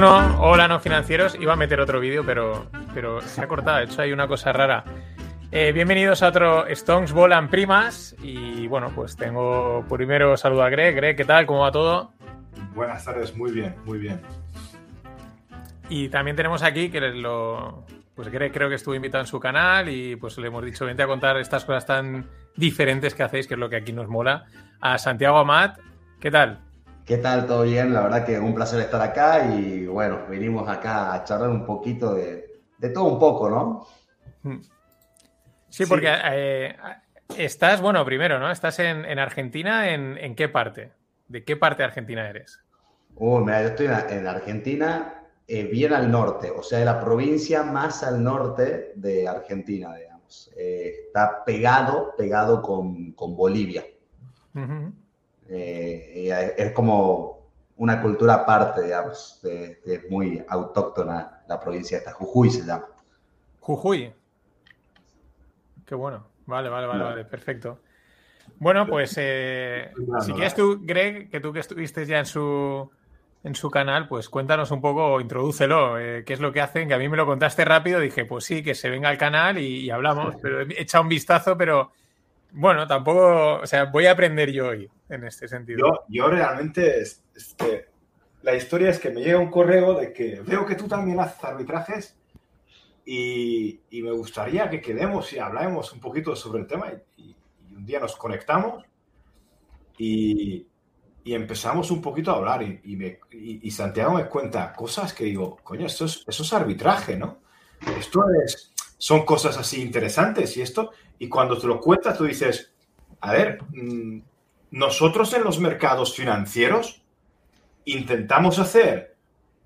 2, 1. Hola, no financieros. Iba a meter otro vídeo, pero, pero se ha cortado. De hecho, hay una cosa rara. Eh, bienvenidos a otro Stones Volan Primas. Y bueno, pues tengo primero saludo a Greg. Greg, ¿qué tal? ¿Cómo va todo? Buenas tardes, muy bien, muy bien. Y también tenemos aquí que lo. Pues Greg creo que estuvo invitado en su canal y pues le hemos dicho, vente a contar estas cosas tan diferentes que hacéis, que es lo que aquí nos mola. A Santiago Amat, ¿qué tal? ¿Qué tal? ¿Todo bien? La verdad que un placer estar acá y bueno, venimos acá a charlar un poquito de, todo un poco, ¿no? Mm. Sí, porque eh, estás, bueno, primero, ¿no? Estás en, Argentina, ¿en, qué parte? ¿De qué parte de Argentina eres? Uh, mira, yo estoy en, Argentina, eh, bien al norte, o sea, de la provincia más al norte de Argentina, digamos. Eh, está pegado, pegado con, Bolivia. Eh, es como una cultura aparte, digamos, es muy autóctona la provincia esta, Jujuy se llama. Jujuy. Qué bueno. Vale, vale, vale, vale, perfecto. Bueno, pues eh, si quieres tú, Greg, que tú que estuviste ya en su, en su canal, pues cuéntanos un poco, introdúcelo, eh, qué es lo que hacen, que a mí me lo contaste rápido, dije, pues sí, que se venga al canal y, y hablamos, pero he echado un vistazo, pero bueno, tampoco, o sea, voy a aprender yo hoy en este sentido. Yo, yo realmente, es, que la historia es que me llega un correo de que veo que tú también haces arbitrajes y, y me gustaría que quedemos y hablemos un poquito sobre el tema y, un día nos conectamos y, y, empezamos un poquito a hablar y, me, y, Santiago me cuenta cosas que digo, coño, esto es, eso es arbitraje, ¿no? Esto es, son cosas así interesantes y esto, y cuando te lo cuentas, tú dices, a ver, mm, nosotros en los mercados financieros intentamos hacer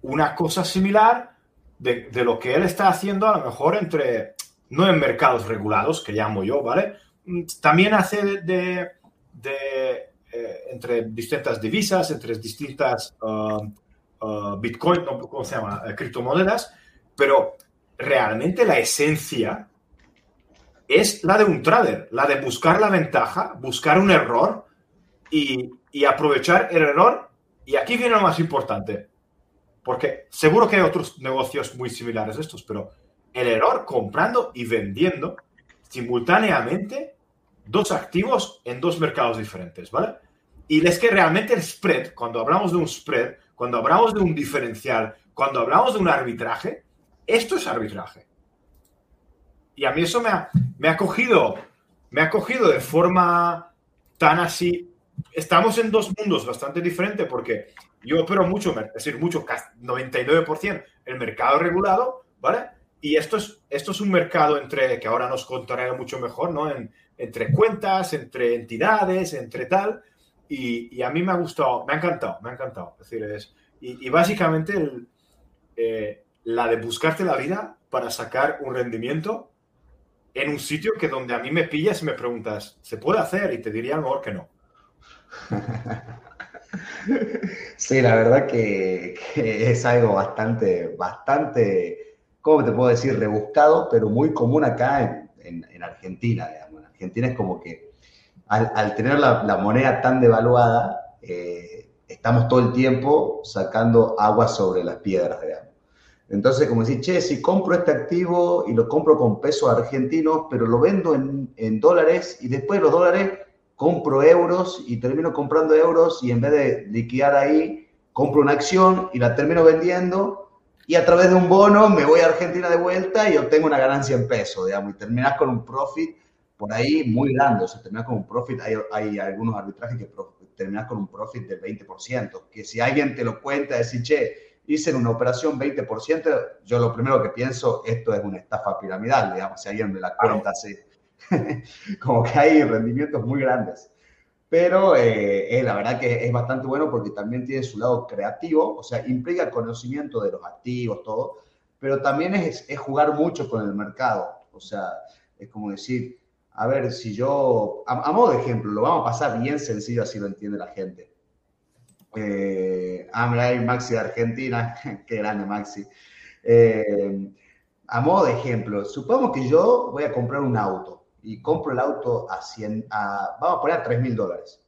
una cosa similar de, lo que él está haciendo a lo mejor entre, no en mercados regulados, que llamo yo, ¿vale? Mm, también hace de, eh, entre distintas divisas, entre distintas uh, uh, Bitcoin, ¿cómo se llama? Eh, criptomonedas, pero realmente la esencia es la de un trader, la de buscar la ventaja, buscar un error y, aprovechar el error. Y aquí viene lo más importante, porque seguro que hay otros negocios muy similares a estos, pero el error comprando y vendiendo simultáneamente dos activos en dos mercados diferentes, ¿vale? Y es que realmente el spread, cuando hablamos de un spread, cuando hablamos de un diferencial, cuando hablamos de un arbitraje, esto es arbitraje. Y a mí eso me ha, me ha cogido, me ha cogido de forma tan así. Estamos en dos mundos bastante diferentes porque yo opero mucho, es decir, mucho, 99% el mercado regulado, ¿vale? Y esto es, esto es un mercado entre, que ahora nos contará mucho mejor, ¿no? En, entre cuentas, entre entidades, entre tal. Y, a mí me ha gustado, me ha encantado, me ha encantado. Es decir, es, y, básicamente eh, la de buscarte la vida para sacar un rendimiento en un sitio que donde a mí me pillas y me preguntas, ¿se puede hacer? Y te diría a lo mejor que no. Sí, la verdad que, es algo bastante, bastante, ¿cómo te puedo decir? Rebuscado, pero muy común acá en, Argentina. En Argentina es como que al, tener la, moneda tan devaluada, eh, estamos todo el tiempo sacando agua sobre las piedras, digamos. Entonces, como decir, che, si compro este activo y lo compro con pesos argentinos, pero lo vendo en, dólares y después los dólares compro euros y termino comprando euros y en vez de liquidar ahí, compro una acción y la termino vendiendo y a través de un bono me voy a Argentina de vuelta y obtengo una ganancia en peso, digamos, y terminas con un profit por ahí muy grande, o sea, terminas con un profit, hay, hay algunos arbitrajes que terminas con un profit del 20%, que si alguien te lo cuenta, decir, che, hice una operación 20%, yo lo primero que pienso, esto es una estafa piramidal, digamos, si alguien me la cuenta así. Como que hay rendimientos muy grandes. Pero eh, la verdad que es bastante bueno porque también tiene su lado creativo, o sea, implica conocimiento de los activos, todo, pero también es, es jugar mucho con el mercado. O sea, es como decir, a ver, si yo, a modo de ejemplo, lo vamos a pasar bien sencillo, así lo entiende la gente eh, Maxi de Argentina, qué grande Maxi. Eh, a modo de ejemplo, supongo que yo voy a comprar un auto y compro el auto a 100, a, vamos a poner a 3 mil dólares.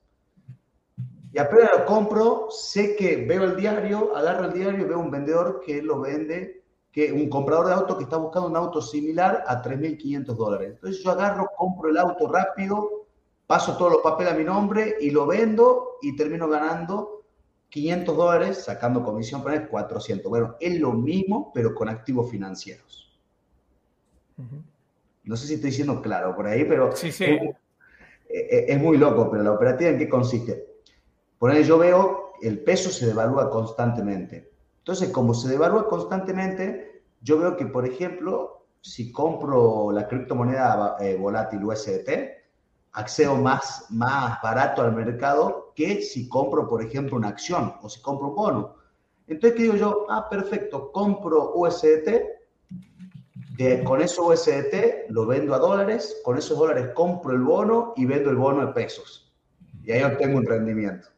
Y apenas lo compro, sé que veo el diario, agarro el diario y veo un vendedor que lo vende, que un comprador de auto que está buscando un auto similar a 3.500 dólares. Entonces yo agarro, compro el auto rápido, paso todos los papeles a mi nombre y lo vendo y termino ganando 500 dólares, sacando comisión para él 400. Bueno, es lo mismo, pero con activos financieros. No sé si estoy siendo claro por ahí, pero sí, sí. Es, muy loco, pero la operativa en qué consiste. Por ahí yo veo el peso se devalúa constantemente. Entonces, como se devalúa constantemente, yo veo que, por ejemplo, si compro la criptomoneda eh, volátil USDT, accedo más, más barato al mercado que si compro, por ejemplo, una acción o si compro un bono. Entonces, ¿qué digo yo? Ah, perfecto, compro USDT, de, con eso USDT lo vendo a dólares, con esos dólares compro el bono y vendo el bono de pesos. Y ahí obtengo un rendimiento.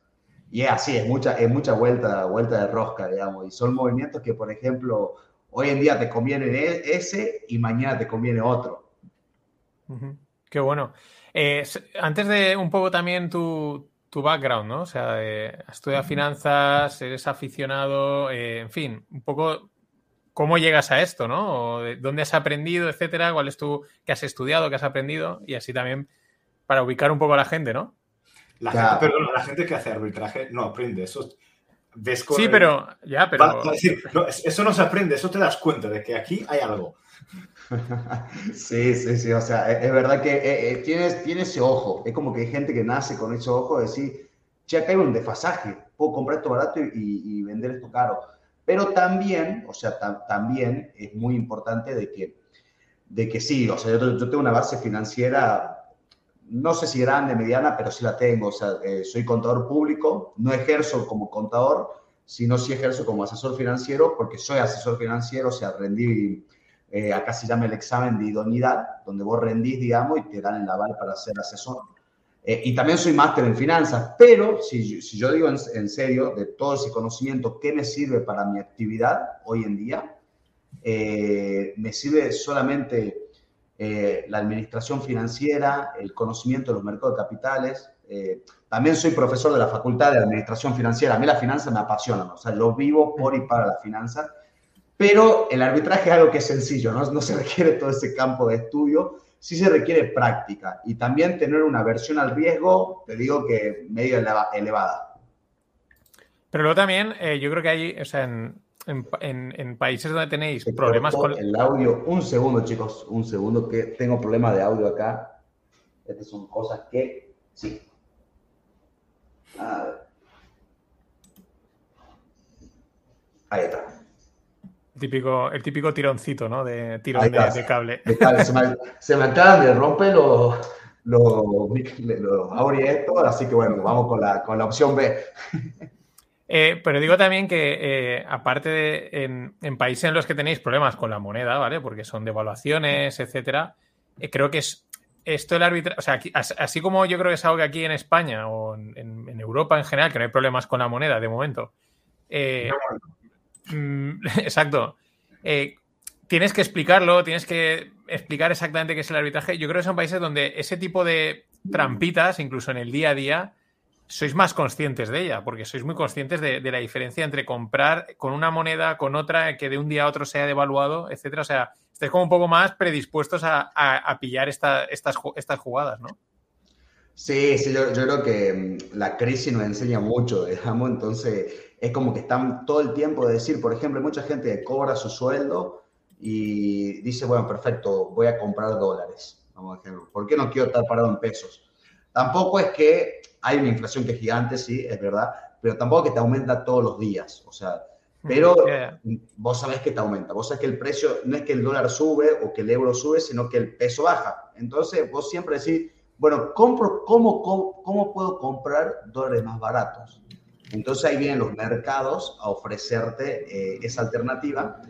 Y es así, es mucha, es mucha vuelta, vuelta de rosca, digamos. Y son movimientos que, por ejemplo, hoy en día te conviene e, ese y mañana te conviene otro. Qué bueno. Eh, antes de un poco también tu, background, ¿no? O sea, eh, estudias finanzas, eres aficionado, eh, en fin, un poco cómo llegas a esto, ¿no? O dónde has aprendido, etcétera, cuál es tu, qué has estudiado, qué has aprendido, y así también para ubicar un poco a la gente, ¿no? La, gente, perdón, la gente que hace arbitraje no aprende, eso Sí, pero ya, pero. eso no se aprende, eso te das cuenta de que aquí hay algo. Sí, sí, sí, o sea, es, verdad que eh, eh, tienes, tienes ese ojo, es como que hay gente que nace con ese ojo de decir, che, acá hay un desfasaje, puedo comprar esto barato y, vender esto caro. Pero también, o sea, también es muy importante de que, de que sí, o sea, yo, yo, tengo una base financiera, no sé si grande, mediana, pero sí la tengo, o sea, eh, soy contador público, no ejerzo como contador, sino sí ejerzo como asesor financiero, porque soy asesor financiero, o sea, rendí eh, acá se llama el examen de idoneidad, donde vos rendís, digamos, y te dan el aval para ser asesor. Eh, y también soy máster en finanzas, pero si, si yo digo en, serio, de todo ese conocimiento, ¿qué me sirve para mi actividad hoy en día? Eh, me sirve solamente la administración financiera, el conocimiento de los mercados de capitales. también soy profesor de la Facultad de Administración Financiera. A mí las finanzas me apasionan, o sea, lo vivo por y para las finanzas pero el arbitraje es algo que es sencillo, ¿no? no se requiere todo ese campo de estudio, sí se requiere práctica y también tener una versión al riesgo, te digo que medio elevada. Pero luego también, eh, yo creo que hay, o sea, en, países donde tenéis problemas con... El audio, un segundo chicos, un segundo, que tengo problemas de audio acá. Estas son cosas que, sí. A ver. Ahí está típico, el típico tironcito, ¿no? De tirón de, cable. Se, me, acaban de romper los, los, los así que bueno, vamos con la, con la opción B. Eh, pero digo también que, eh, aparte de en, países en los que tenéis problemas con la moneda, ¿vale? Porque son devaluaciones, etcétera, eh, creo que es esto el arbitraje, o sea, así como yo creo que es algo que aquí en España o en, en, Europa en general, que no hay problemas con la moneda de momento, Mm, exacto. Eh, tienes que explicarlo, tienes que explicar exactamente qué es el arbitraje. Yo creo que son países donde ese tipo de trampitas, incluso en el día a día, sois más conscientes de ella, porque sois muy conscientes de, la diferencia entre comprar con una moneda, con otra, que de un día a otro sea devaluado, etcétera. O sea, estáis como un poco más predispuestos a, pillar estas, jugadas, ¿no? Sí, sí, yo, yo, creo que mm, la crisis nos enseña mucho, digamos, entonces es como que están todo el tiempo de decir, por ejemplo, mucha gente que cobra su sueldo y dice, bueno, perfecto, voy a comprar dólares, vamos a ejemplo, ¿por qué no quiero estar parado en pesos? Tampoco es que hay una inflación que es gigante, sí, es verdad, pero tampoco que te aumenta todos los días, o sea, pero vos sabés que te aumenta, vos sabés que el precio no es que el dólar sube o que el euro sube, sino que el peso baja. Entonces vos siempre decís, bueno, compro, ¿cómo, cómo, cómo puedo comprar dólares más baratos? Entonces ahí vienen los mercados a ofrecerte eh, esa alternativa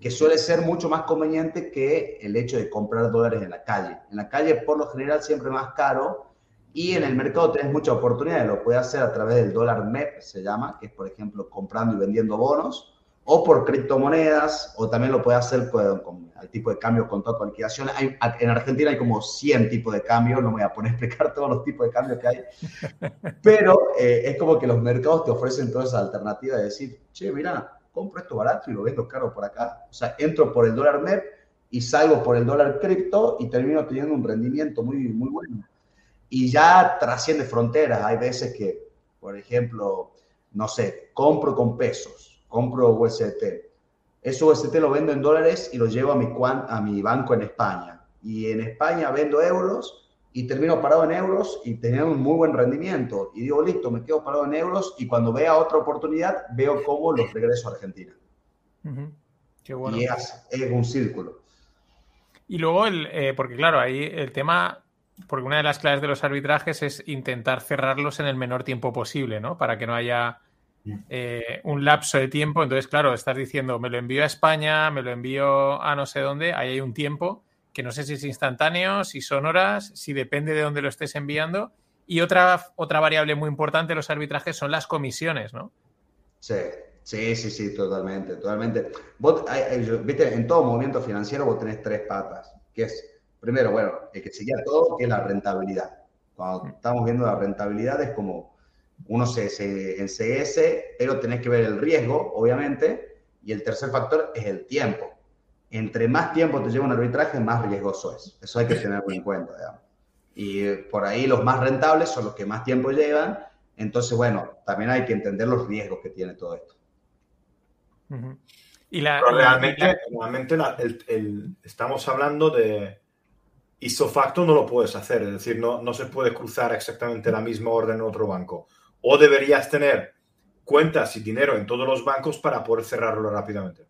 que suele ser mucho más conveniente que el hecho de comprar dólares en la calle. En la calle por lo general siempre más caro y en el mercado tenés mucha oportunidad, lo puedes hacer a través del dólar MEP, se llama, que es por ejemplo comprando y vendiendo bonos, o por criptomonedas, o también lo puede hacer con, el tipo de cambio con toda liquidación. Hay, en Argentina hay como 100 tipos de cambio, no me voy a poner a explicar todos los tipos de cambio que hay, pero eh, es como que los mercados te ofrecen toda esa alternativa de decir, che, mira, compro esto barato y lo vendo caro por acá. O sea, entro por el dólar MEP y salgo por el dólar cripto y termino teniendo un rendimiento muy, muy bueno. Y ya trasciende fronteras. Hay veces que, por ejemplo, no sé, compro con pesos, compro UST. Ese UST lo vendo en dólares y lo llevo a mi, a mi banco en España. Y en España vendo euros y termino parado en euros y teniendo un muy buen rendimiento. Y digo, listo, me quedo parado en euros y cuando vea otra oportunidad, veo cómo los regreso a Argentina. Qué bueno. Y es, es un círculo. Y luego, el, eh, porque claro, ahí el tema, porque una de las claves de los arbitrajes es intentar cerrarlos en el menor tiempo posible, ¿no? Para que no haya eh, un lapso de tiempo. Entonces, claro, estás diciendo, me lo envío a España, me lo envío a no sé dónde, ahí hay un tiempo que no sé si es instantáneo, si son horas, si depende de dónde lo estés enviando. Y otra, otra variable muy importante de los arbitrajes son las comisiones, ¿no? Sí. Sí, sí, sí, totalmente, totalmente. Vos, viste, en todo movimiento financiero vos tenés tres patas, que es, primero, bueno, el que seguía todo, que es la rentabilidad. Cuando estamos viendo la rentabilidad es como uno se, se, en CS, pero tenés que ver el riesgo, obviamente, y el tercer factor es el tiempo. Entre más tiempo te lleva un arbitraje, más riesgoso es. Eso hay que tenerlo en cuenta, digamos. Y por ahí los más rentables son los que más tiempo llevan. Entonces, bueno, también hay que entender los riesgos que tiene todo esto. Y Pero realmente, realmente estamos hablando de facto no lo puedes hacer, es decir, no, no se puede cruzar exactamente la misma orden en otro banco. O deberías tener cuentas y dinero en todos los bancos para poder cerrarlo rápidamente.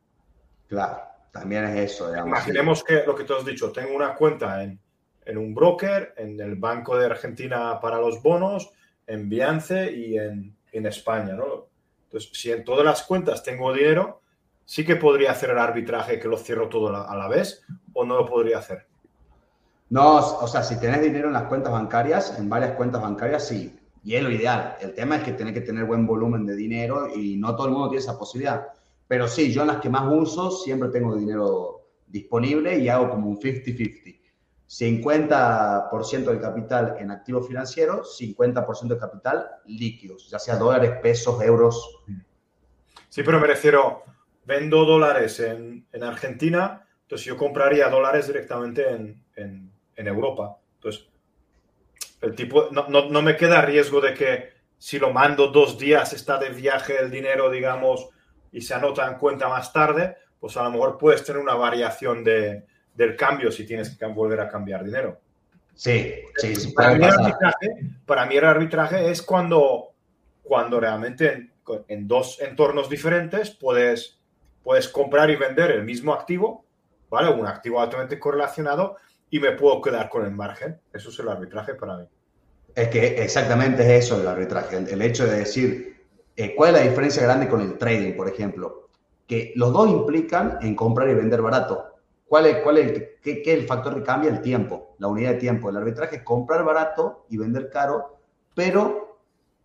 Claro, también es eso. Imaginemos que lo que tú has dicho, tengo una cuenta en, en, un broker, en el Banco de Argentina para los bonos, en Biance y en, en España, ¿no? Entonces, si en todas las cuentas tengo dinero, sí que podría hacer el arbitraje que lo cierro todo a la vez o no lo podría hacer. No, o sea, si tenés dinero en las cuentas bancarias, en varias cuentas bancarias, sí. Y es lo ideal. El tema es que tenés que tener buen volumen de dinero y no todo el mundo tiene esa posibilidad. Pero sí, yo en las que más uso siempre tengo dinero disponible y hago como un 50-50. 50% del capital en activos financieros, 50% del capital líquidos, ya sea dólares, pesos, euros. Sí, pero me refiero, vendo dólares en, Argentina, entonces yo compraría dólares directamente en, Europa. Entonces, el tipo, no, no, me queda riesgo de que si lo mando dos días, está de viaje el dinero, digamos, y se anota en cuenta más tarde, pues a lo mejor puedes tener una variación de, del cambio si tienes que volver a cambiar dinero. Sí, sí, para, mí el arbitraje, para mí el arbitraje es cuando, cuando realmente en, dos entornos diferentes puedes, puedes comprar y vender el mismo activo, ¿vale? Un activo altamente correlacionado y me puedo quedar con el margen. Eso es el arbitraje para mí. Es que exactamente es eso el arbitraje. El hecho de decir, eh, ¿cuál es la diferencia grande con el trading, por ejemplo? Que los dos implican en comprar y vender barato. ¿Cuál es, cuál es qué, qué, el factor que cambia? El tiempo, la unidad de tiempo. El arbitraje es comprar barato y vender caro, pero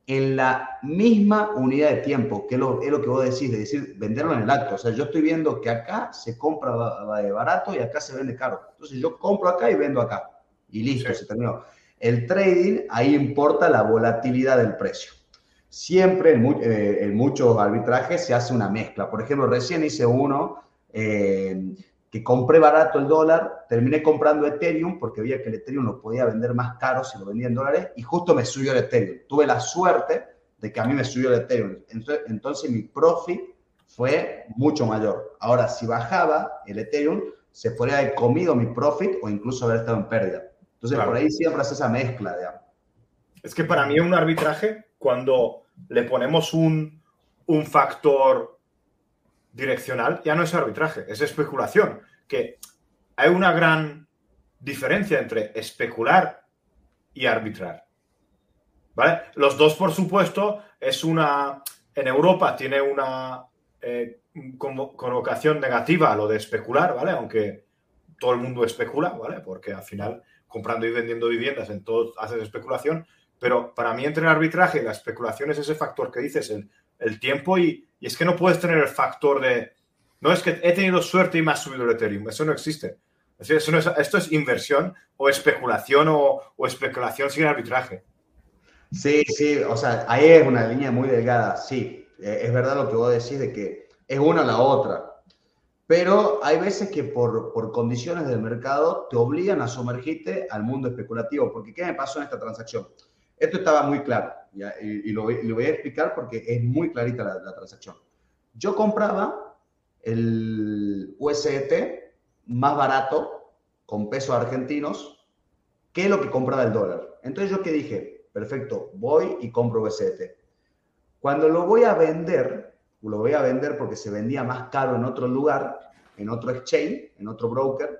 en la misma unidad de tiempo, que es lo, es lo que vos decís, de decir, venderlo en el acto. O sea, yo estoy viendo que acá se compra barato y acá se vende caro. Entonces yo compro acá y vendo acá. Y listo, se terminó. El trading, ahí importa la volatilidad del precio. Siempre en, eh, en muchos arbitrajes se hace una mezcla. Por ejemplo, recién hice uno eh, que compré barato el dólar, terminé comprando Ethereum porque veía que el Ethereum lo podía vender más caro si lo vendía en dólares y justo me subió el Ethereum. Tuve la suerte de que a mí me subió el Ethereum. Entonces, entonces mi profit fue mucho mayor. Ahora, si bajaba el Ethereum, se podría haber comido mi profit o incluso haber estado en pérdida. Entonces, por ahí siempre hace esa mezcla, digamos. Es que para mí es un arbitraje cuando le ponemos un, un factor direccional ya no es arbitraje, es especulación. Que hay una gran diferencia entre especular y arbitrar. ¿Vale? Los dos, por supuesto, es una. En Europa tiene una eh, connotación negativa lo de especular, ¿vale? Aunque todo el mundo especula, ¿vale? Porque al final, comprando y vendiendo viviendas, en todo haces especulación. Pero para mí, entre el arbitraje y la especulación es ese factor que dices, el el tiempo y, es que no puedes tener el factor de, no es que he tenido suerte y me ha subido el Ethereum, eso no existe. Esto es inversión o especulación o, especulación sin arbitraje. Sí, sí, o sea, ahí es una línea muy delgada, sí, eh, es verdad lo que vos decís de que es una la otra, pero hay veces que por, por, condiciones del mercado te obligan a sumergirte al mundo especulativo, porque ¿qué me pasó en esta transacción? Esto estaba muy claro y, y, lo, lo, voy a explicar porque es muy clarita la, la transacción. Yo compraba el USDT más barato con pesos argentinos que lo que compraba el dólar. Entonces yo qué dije, Perfecto, voy y compro USDT. Cuando lo voy a vender, lo voy a vender porque se vendía más caro en otro lugar, en otro exchange, en otro broker.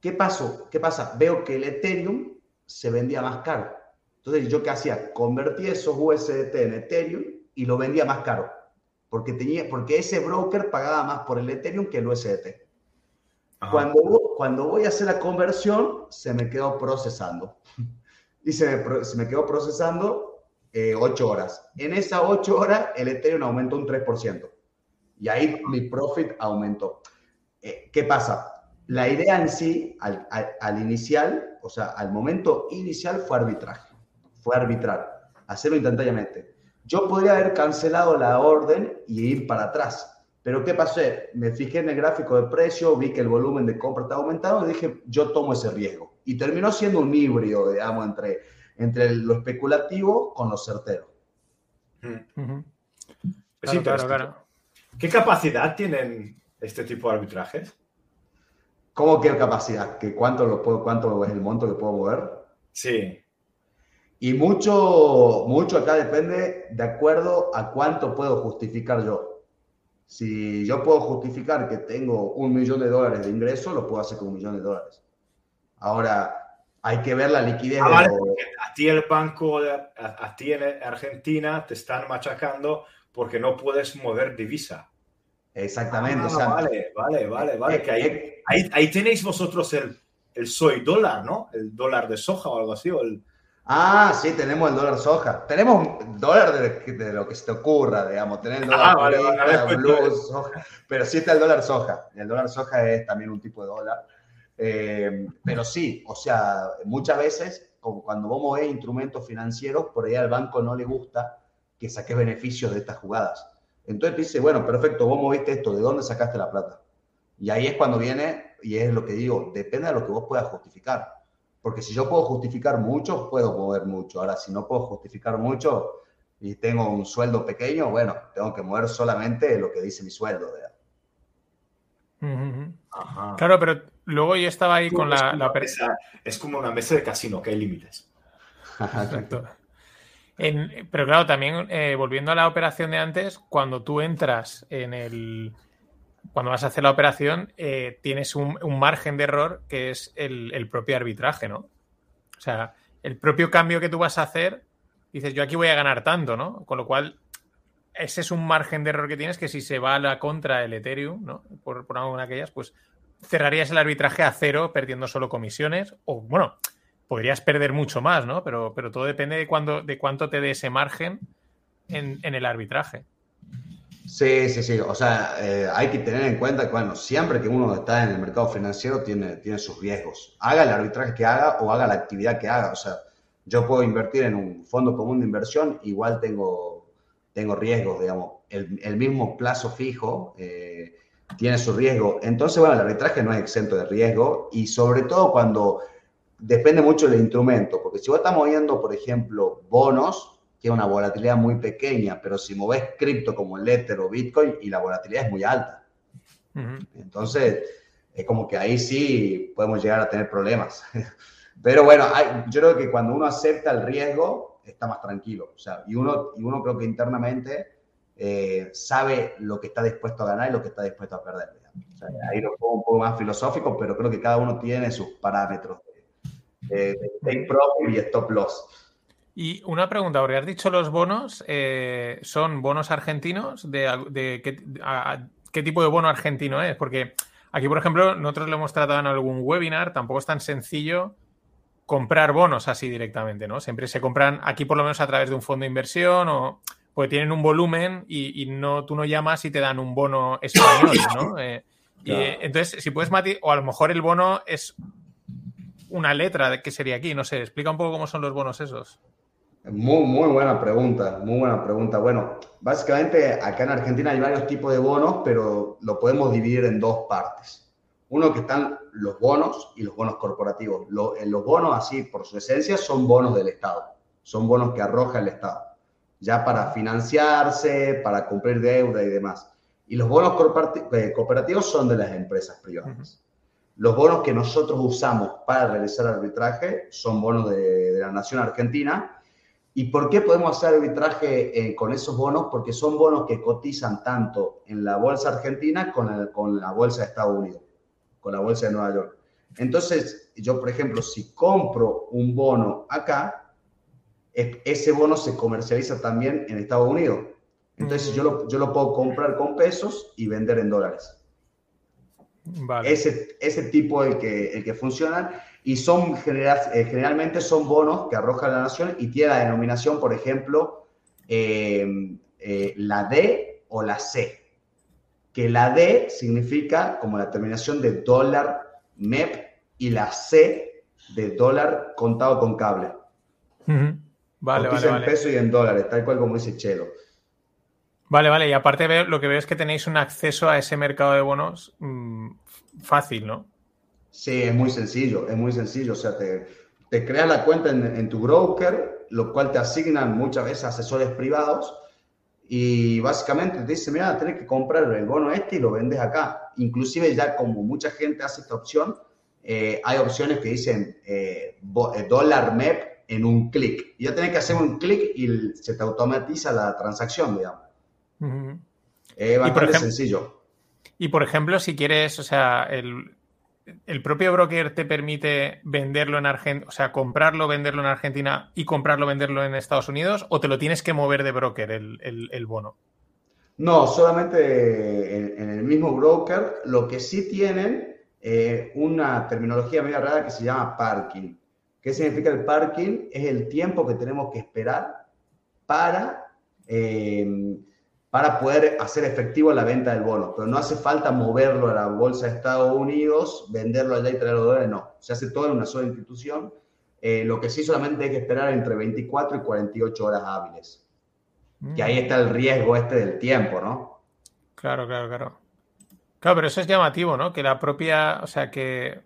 ¿Qué pasó? ¿Qué pasa? Veo que el Ethereum se vendía más caro. Entonces, ¿yo qué hacía? Convertí esos USDT en Ethereum y lo vendía más caro. Porque, tenía, porque ese broker pagaba más por el Ethereum que el USDT. Cuando, cuando voy a hacer la conversión, se me quedó procesando y se me, se me quedó procesando eh, 8 horas. En esas 8 horas el Ethereum aumentó un 3%. Y ahí mi profit aumentó. Eh, ¿Qué pasa? La idea en sí, al, al, al, inicial, o sea, al momento inicial fue arbitraje. Fue arbitrar, hacerlo instantáneamente. Yo podría haber cancelado la orden y ir para atrás. Pero ¿qué pasó? Me fijé en el gráfico de precio, vi que el volumen de compra estaba aumentando y dije, yo tomo ese riesgo y terminó siendo un híbrido, digamos, entre, entre lo especulativo con lo certero. Mm. claro, claro, claro. ¿Qué capacidad tienen este tipo de arbitrajes? ¿Cómo qué capacidad? ¿Que cuánto, lo puedo, ¿Cuánto es el monto que puedo mover? Sí. Y mucho, mucho acá depende de acuerdo a cuánto puedo justificar yo. Si yo puedo justificar que tengo un millón de dólares de ingreso, lo puedo hacer con un millón de dólares. Ahora, hay que ver la liquidez. Ah, vale, A ti el banco, de, a, a, ti en Argentina te están machacando porque no puedes mover divisa. Exactamente. Ah, o sea, vale, vale, vale, vale. Eh, que ahí, eh, ahí, ahí, tenéis vosotros el, el soy dólar, ¿no? El dólar de soja o algo así. O el... Ah, sí, tenemos el dólar soja. Tenemos dólar de, de, lo que se te ocurra, digamos. Tener el dólar ah, vale, vale, blues, soja. Pero sí está el dólar soja. El dólar soja es también un tipo de dólar. Eh, pero sí, o sea, muchas veces, como cuando vos movés instrumentos financieros, por ahí al banco no le gusta que saques beneficios de estas jugadas. Entonces te dice, bueno, perfecto, vos moviste esto, ¿de dónde sacaste la plata? Y ahí es cuando viene, y es lo que digo, depende de lo que vos puedas justificar. Porque si yo puedo justificar mucho, puedo mover mucho. Ahora, si no puedo justificar mucho y tengo un sueldo pequeño, bueno, tengo que mover solamente lo que dice mi sueldo. Uh -huh. Ajá. Claro, pero luego yo estaba ahí con la, la... Mesa, es como una mesa de casino, que hay límites. Exacto. En, pero claro, también eh, volviendo a la operación de antes, cuando tú entras en el. Cuando vas a hacer la operación, eh, tienes un, margen de error que es el, propio arbitraje, ¿no? O sea, el propio cambio que tú vas a hacer, dices, yo aquí voy a ganar tanto, ¿no? Con lo cual, ese es un margen de error que tienes que si se va a la contra el Ethereum, ¿no? Por, por alguna de aquellas, pues cerrarías el arbitraje a cero perdiendo solo comisiones. O bueno, podrías perder mucho más, ¿no? Pero, pero todo depende de, cuándo, de cuánto te dé ese margen en, en, el arbitraje. Sí, sí, sí. O sea, eh, hay que tener en cuenta que, bueno, siempre que uno está en el mercado financiero tiene, tiene sus riesgos. Haga el arbitraje que haga o haga la actividad que haga. O sea, yo puedo invertir en un fondo común de inversión, igual tengo, tengo riesgos, digamos. El, el mismo plazo fijo. Eh, tiene su riesgo. Entonces, bueno, el arbitraje no es exento de riesgo y sobre todo cuando depende mucho del instrumento, porque si vos estás moviendo, por ejemplo, bonos, tiene una volatilidad muy pequeña, pero si moves cripto como el Ether o Bitcoin y la volatilidad es muy alta. Uh -huh. Entonces, es como que ahí sí podemos llegar a tener problemas. Pero bueno, hay, yo creo que cuando uno acepta el riesgo, está más tranquilo. O sea, y uno, y uno creo que internamente eh, sabe lo que está dispuesto a ganar y lo que está dispuesto a perder. O sea, ahí lo pongo un poco más filosófico, pero creo que cada uno tiene sus parámetros de, de take profit y stop loss. Y una pregunta, porque has dicho los bonos, eh, ¿son bonos argentinos? ¿De, de qué, a, qué, tipo de bono argentino es? Porque aquí, por ejemplo, nosotros lo hemos tratado en algún webinar, tampoco es tan sencillo comprar bonos así directamente, ¿no? Siempre se compran aquí por lo menos a través de un fondo de inversión o porque tienen un volumen y, no, tú no llamas y te dan un bono español, ¿no? Eh, eh, entonces, si puedes matar, o a lo mejor el bono es una letra, ¿qué sería aquí? No sé, explica un poco cómo son los bonos esos. Muy, muy buena pregunta, muy buena pregunta. Bueno, básicamente acá en Argentina hay varios tipos de bonos, pero lo podemos dividir en dos partes. Uno que están los bonos y los bonos corporativos. Eh, los bonos, así por su esencia, son bonos del Estado. Son bonos que arroja el Estado, ya para financiarse, para cumplir deuda y demás. Y los bonos eh, cooperativos son de las empresas privadas. Los bonos que nosotros usamos para realizar arbitraje son bonos de, la nación argentina. ¿Y por qué podemos hacer arbitraje eh, con esos bonos? Porque son bonos que cotizan tanto en la bolsa argentina con, con la bolsa de Estados Unidos, con la bolsa de Nueva York. Entonces, yo, por ejemplo, si compro un bono acá, ese bono se comercializa también en Estados Unidos. Entonces, yo, lo, yo lo puedo comprar con pesos y vender en dólares. Ese, ese tipo el que, el que funciona y son eh, generalmente son bonos que arroja la nación y tiene la denominación, por ejemplo, eh, eh, la D o la C. Que la D significa como la terminación de dólar MEP y la C de dólar contado con cable. Vale, vale, en peso y en dólares, tal cual como dice Chelo. Vale, vale. Y aparte veo, lo que veo es que tenéis un acceso a ese mercado de bonos mm, fácil, ¿no? Sí, es muy sencillo, es muy sencillo. O sea, te, te creas la cuenta en, tu broker, lo cual te asignan muchas veces asesores privados y básicamente te dice, mira, tienes que comprar el bono este y lo vendes acá. Inclusive ya como mucha gente hace esta opción, eh, hay opciones que dicen eh, eh, dólar MEP en un clic. Ya tienes que hacer un clic y se te automatiza la transacción, digamos. Es bastante sencillo. Y por ejemplo, si quieres, o sea, el, propio broker te permite venderlo en Argentina, o sea, comprarlo, venderlo en Argentina y comprarlo, venderlo en Estados Unidos, o te lo tienes que mover de broker el, bono? No, solamente en, el mismo broker. Lo que sí tienen eh, una terminología medio rara que se llama parking. ¿Qué significa el parking? Es el tiempo que tenemos que esperar para eh, para poder hacer efectivo la venta del bono. Pero no hace falta moverlo a la bolsa de Estados Unidos, venderlo allá y traer los dólares, no. Se hace todo en una sola institución. Eh, lo que sí solamente hay que esperar entre 24 y 48 horas hábiles. Que ahí está el riesgo este del tiempo, ¿no? Claro, claro, claro. Claro, pero eso es llamativo, ¿no? Que la propia, o sea, que...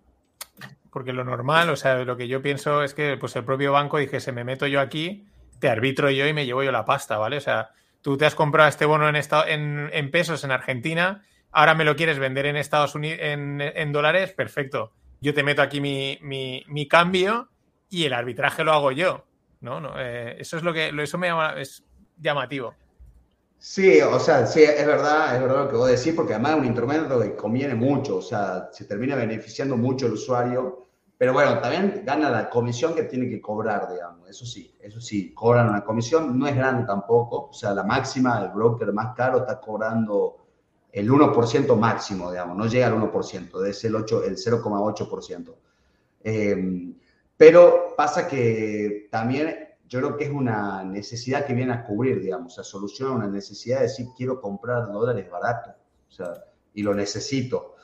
Porque lo normal, o sea, lo que yo pienso es que pues el propio banco se me meto yo aquí, te arbitro yo y me llevo yo la pasta, ¿vale? O sea, tú te has comprado este bono en, en, pesos en Argentina, ahora me lo quieres vender en Estados Unidos en, dólares, perfecto. Yo te meto aquí mi, cambio y el arbitraje lo hago yo. ¿no? no eh, eso es lo que eso me llama, es llamativo. Sí, o sea, sí, es verdad, es verdad lo que vos decís, porque además es un instrumento que conviene mucho, o sea, se termina beneficiando mucho el usuario pero bueno, también gana la comisión que tiene que cobrar, digamos. Eso sí, eso sí, cobran una comisión, no es grande tampoco. O sea, la máxima, el broker más caro está cobrando el 1% máximo, digamos, no llega al 1%, es el, el 0,8%. Em, pero pasa que también yo creo que es una necesidad que viene a cubrir, digamos, o sea, soluciona una necesidad de decir, quiero comprar dólares baratos, o sea, y lo necesito.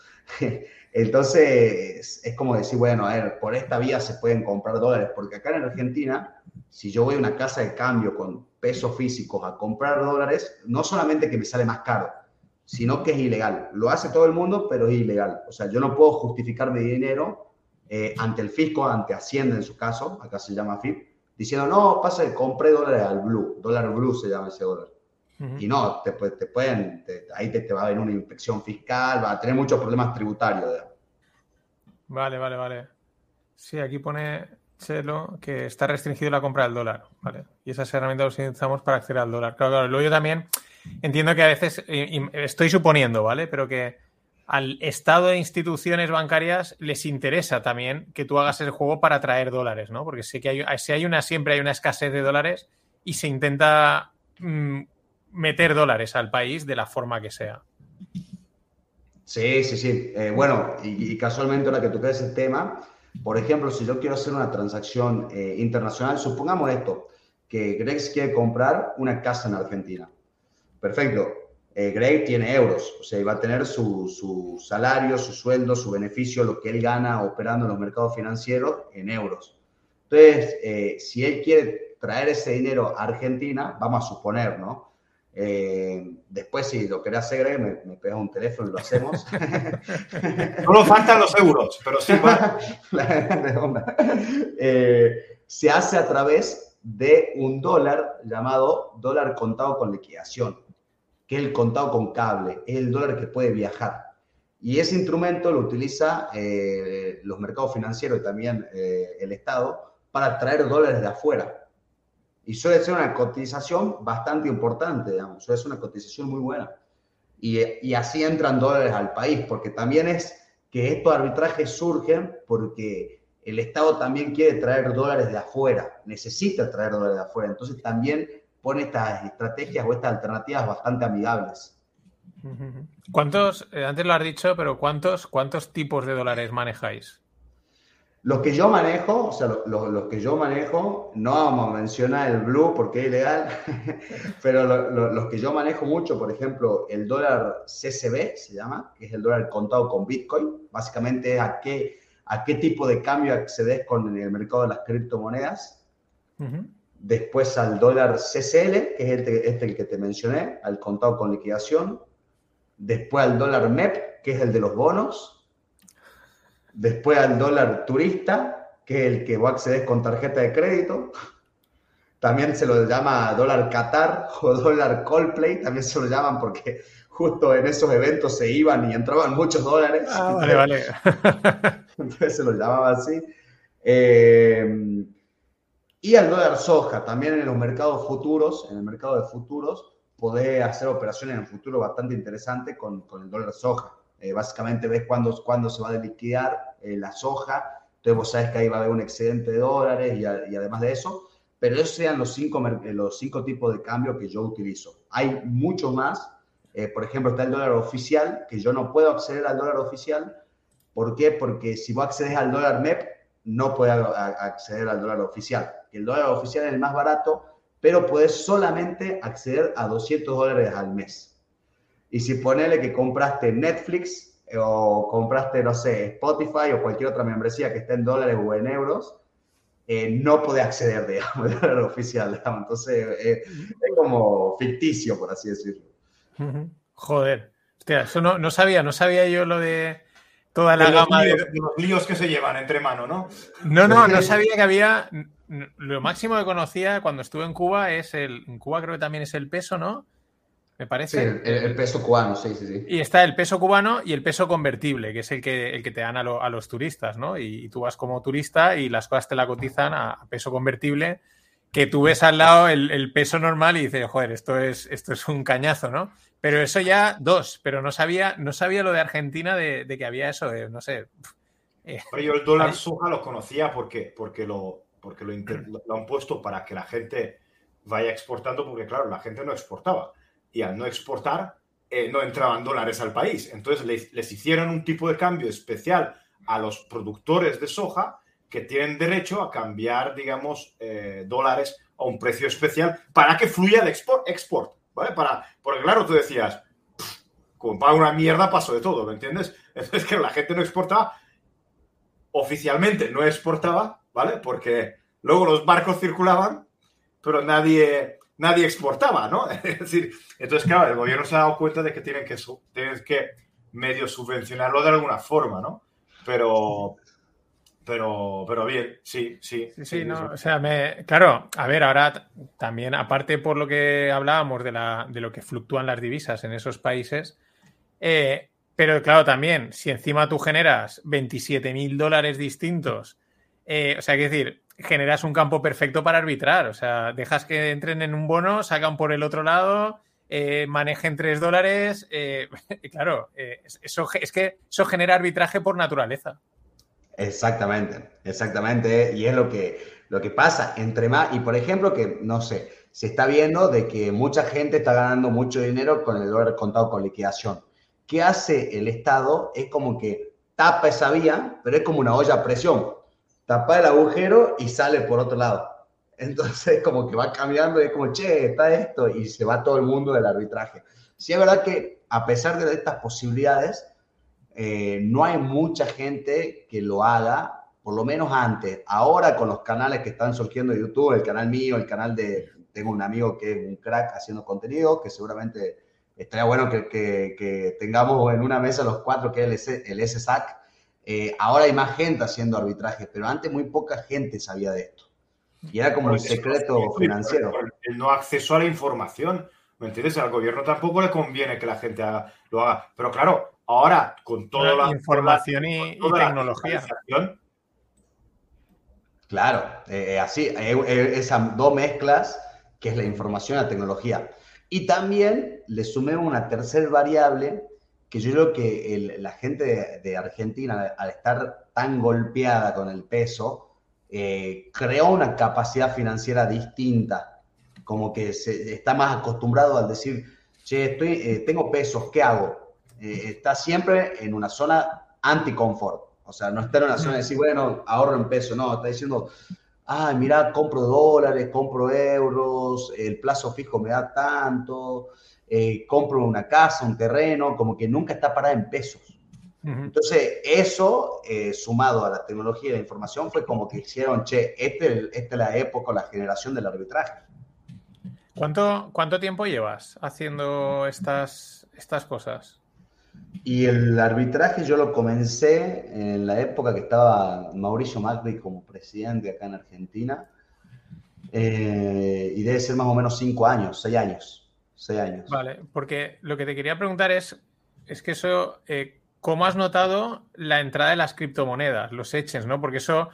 Entonces, es como decir, bueno, a ver, por esta vía se pueden comprar dólares, porque acá en Argentina, si yo voy a una casa de cambio con pesos físicos a comprar dólares, no solamente que me sale más caro, sino que es ilegal. Lo hace todo el mundo, pero es ilegal. O sea, yo no puedo justificar mi dinero eh, ante el fisco, ante Hacienda en su caso, acá se llama FIP, diciendo, no, pasa, compré dólares al blue, dólar blue se llama ese dólar. Y no, te, te pueden, ahí te, te, va a venir una inspección fiscal, va a tener muchos problemas tributarios. Vale, vale, vale. Sí, aquí pone Chelo que está restringido la compra del dólar, ¿vale? Y esas herramientas las utilizamos para acceder al dólar. Claro, claro. Luego yo también entiendo que a veces, estoy suponiendo, ¿vale? Pero que al Estado de instituciones bancarias les interesa también que tú hagas el juego para traer dólares, ¿no? Porque sé que hay, si hay una, siempre hay una escasez de dólares y se intenta mm, meter dólares al país de la forma que sea. Sí, sí, sí. Eh, bueno, y, casualmente ahora que tú crees el tema, por ejemplo, si yo quiero hacer una transacción eh, internacional, supongamos esto, que Greg quiere comprar una casa en Argentina. Perfecto. Eh, Greg tiene euros, o sea, va a tener su, su, salario, su sueldo, su beneficio, lo que él gana operando en los mercados financieros en euros. Entonces, eh, si él quiere traer ese dinero a Argentina, vamos a suponer, ¿no? Eh, después, si lo querés hacer, Greg, me, me pega un teléfono y lo hacemos. Solo faltan los euros, pero sí. eh, se hace a través de un dólar llamado dólar contado con liquidación, que es el contado con cable, es el dólar que puede viajar. Y ese instrumento lo utiliza eh, los mercados financieros y también eh, el Estado para traer dólares de afuera. Y suele ser una cotización bastante importante, digamos, suele ser una cotización muy buena. Y, y, así entran dólares al país, porque también es que estos arbitrajes surgen porque el Estado también quiere traer dólares de afuera, necesita traer dólares de afuera, entonces también pone estas estrategias o estas alternativas bastante amigables. ¿Cuántos, eh, antes lo has dicho, pero cuántos, cuántos tipos de dólares manejáis? Los que yo manejo, o sea, los, los, que yo manejo, no vamos a mencionar el blue porque es ilegal, pero lo, lo, los que yo manejo mucho, por ejemplo, el dólar CCB se llama, que es el dólar contado con Bitcoin, básicamente es a qué, a qué tipo de cambio accedes con el mercado de las criptomonedas. Uh -huh. Después al dólar CCL, que es este, este el que te mencioné, al contado con liquidación. Después al dólar MEP, que es el de los bonos Después al dólar turista, que es el que vos accedes con tarjeta de crédito. También se lo llama dólar Qatar o dólar Coldplay, también se lo llaman porque justo en esos eventos se iban y entraban muchos dólares. Ah, vale, vale. Entonces se lo llamaba así. Eh, y al dólar soja, también en los mercados futuros, en el mercado de futuros, podés hacer operaciones en el futuro bastante interesantes con, con el dólar soja. Eh, básicamente ves cuándo, cuándo, se va a liquidar eh, la soja, entonces vos sabes que ahí va a haber un excedente de dólares y, además de eso, pero esos sean los cinco, eh, los cinco tipos de cambio que yo utilizo. Hay mucho más, eh, por ejemplo, está el dólar oficial, que yo no puedo acceder al dólar oficial, ¿por qué? Porque si vos accedes al dólar MEP, no puedes acceder al dólar oficial. El dólar oficial es el más barato, pero puedes solamente acceder a 200 dólares al mes. Y si ponele que compraste Netflix eh, o compraste, no sé, Spotify o cualquier otra membresía que esté en dólares o en euros, eh, no puede acceder, digamos, al dólar oficial. Digamos. Entonces, eh, es como ficticio, por así decirlo. Joder. Hostia, eso no, no sabía, no sabía yo lo de toda la de los gama líos, de... de los líos que se llevan entre mano, ¿no? No, no, no sabía que había... Lo máximo que conocía cuando estuve en Cuba es el... En Cuba creo que también es el peso, ¿no? Me parece. Sí, el, el, peso cubano, sí, sí, sí. Y está el peso cubano y el peso convertible, que es el que, el que te dan a, lo, a los turistas, ¿no? Y, y, tú vas como turista y las cosas te la cotizan a, a peso convertible, que tú ves al lado el, el, peso normal y dices, joder, esto es, esto es un cañazo, ¿no? Pero eso ya dos, pero no sabía, no sabía lo de Argentina de, de que había eso, de, no sé. Eh, pero yo el dólar soja lo conocía porque, porque, lo, porque lo, lo han puesto para que la gente vaya exportando, porque claro, la gente no exportaba y al no exportar eh, no entraban dólares al país. Entonces les, les, hicieron un tipo de cambio especial a los productores de soja que tienen derecho a cambiar, digamos, eh, dólares a un precio especial para que fluya el export, export ¿vale? Para, porque claro, tú decías, como paga una mierda paso de todo, ¿me entiendes? Entonces que la gente no exportaba, oficialmente no exportaba, ¿vale? Porque luego los barcos circulaban, pero nadie, nadie exportaba, ¿no? Es decir, entonces, claro, el gobierno se ha dado cuenta de que tienen que, tienen que medio subvencionarlo de alguna forma, ¿no? Pero, pero, pero bien, sí, sí. Sí, sí, sí no, o sea, me, claro, a ver, ahora también, aparte por lo que hablábamos de, la, de lo que fluctúan las divisas en esos países, eh, pero claro, también, si encima tú generas 27 mil dólares distintos, eh, o sea, que decir, generas un campo perfecto para arbitrar. O sea, dejas que entren en un bono, sacan por el otro lado, eh, manejen tres dólares. Eh, claro, eso, es que eso genera arbitraje por naturaleza. Exactamente, exactamente. Y es lo que, lo que pasa entre más. Y por ejemplo, que no sé, se está viendo de que mucha gente está ganando mucho dinero con el dólar contado con liquidación. ¿Qué hace el Estado? Es como que tapa esa vía, pero es como una olla a presión tapa el agujero y sale por otro lado. Entonces, como que va cambiando y es como, che, está esto, y se va todo el mundo del arbitraje. Sí, es verdad que a pesar de estas posibilidades, eh, no hay mucha gente que lo haga, por lo menos antes. Ahora con los canales que están surgiendo de YouTube, el canal mío, el canal de, tengo un amigo que es un crack haciendo contenido, que seguramente estaría bueno que, que, tengamos en una mesa los cuatro, que es el, el SSAC. Eh, ahora hay más gente haciendo arbitraje, pero antes muy poca gente sabía de esto. Y era como un secreto financiero. El no acceso a la información. ¿Me entiendes? Al gobierno tampoco le conviene que la gente lo haga. Pero claro, ahora con toda la información y, tecnología. Claro, eh, eh, así, esas dos mezclas, que es la información y la tecnología. Y también le sumé una tercera variable que yo creo que la gente de, Argentina, al estar tan golpeada con el peso, eh, creó una capacidad financiera distinta, como que se, está más acostumbrado al decir, che, estoy, eh, tengo pesos, ¿qué hago? Eh, está siempre en una zona anti-confort, o sea, no está en una zona de decir, bueno, ahorro en peso, no, está diciendo, ay, mira, compro dólares, compro euros, el plazo fijo me da tanto, eh, compro una casa, un terreno, como que nunca está parada en pesos. Entonces, eso, eh, sumado a la tecnología y la información, fue como que hicieron, che, este, esta es la época, la generación del arbitraje. ¿Cuánto, cuánto tiempo llevas haciendo estas, estas cosas? Y el arbitraje yo lo comencé en la época que estaba Mauricio Macri como presidente acá en Argentina. Eh, y debe ser más o menos cinco años, seis años. Años. Vale, porque lo que te quería preguntar es, es que eso, eh, ¿cómo has notado la entrada de las criptomonedas, los exchanges, ¿no? Porque eso,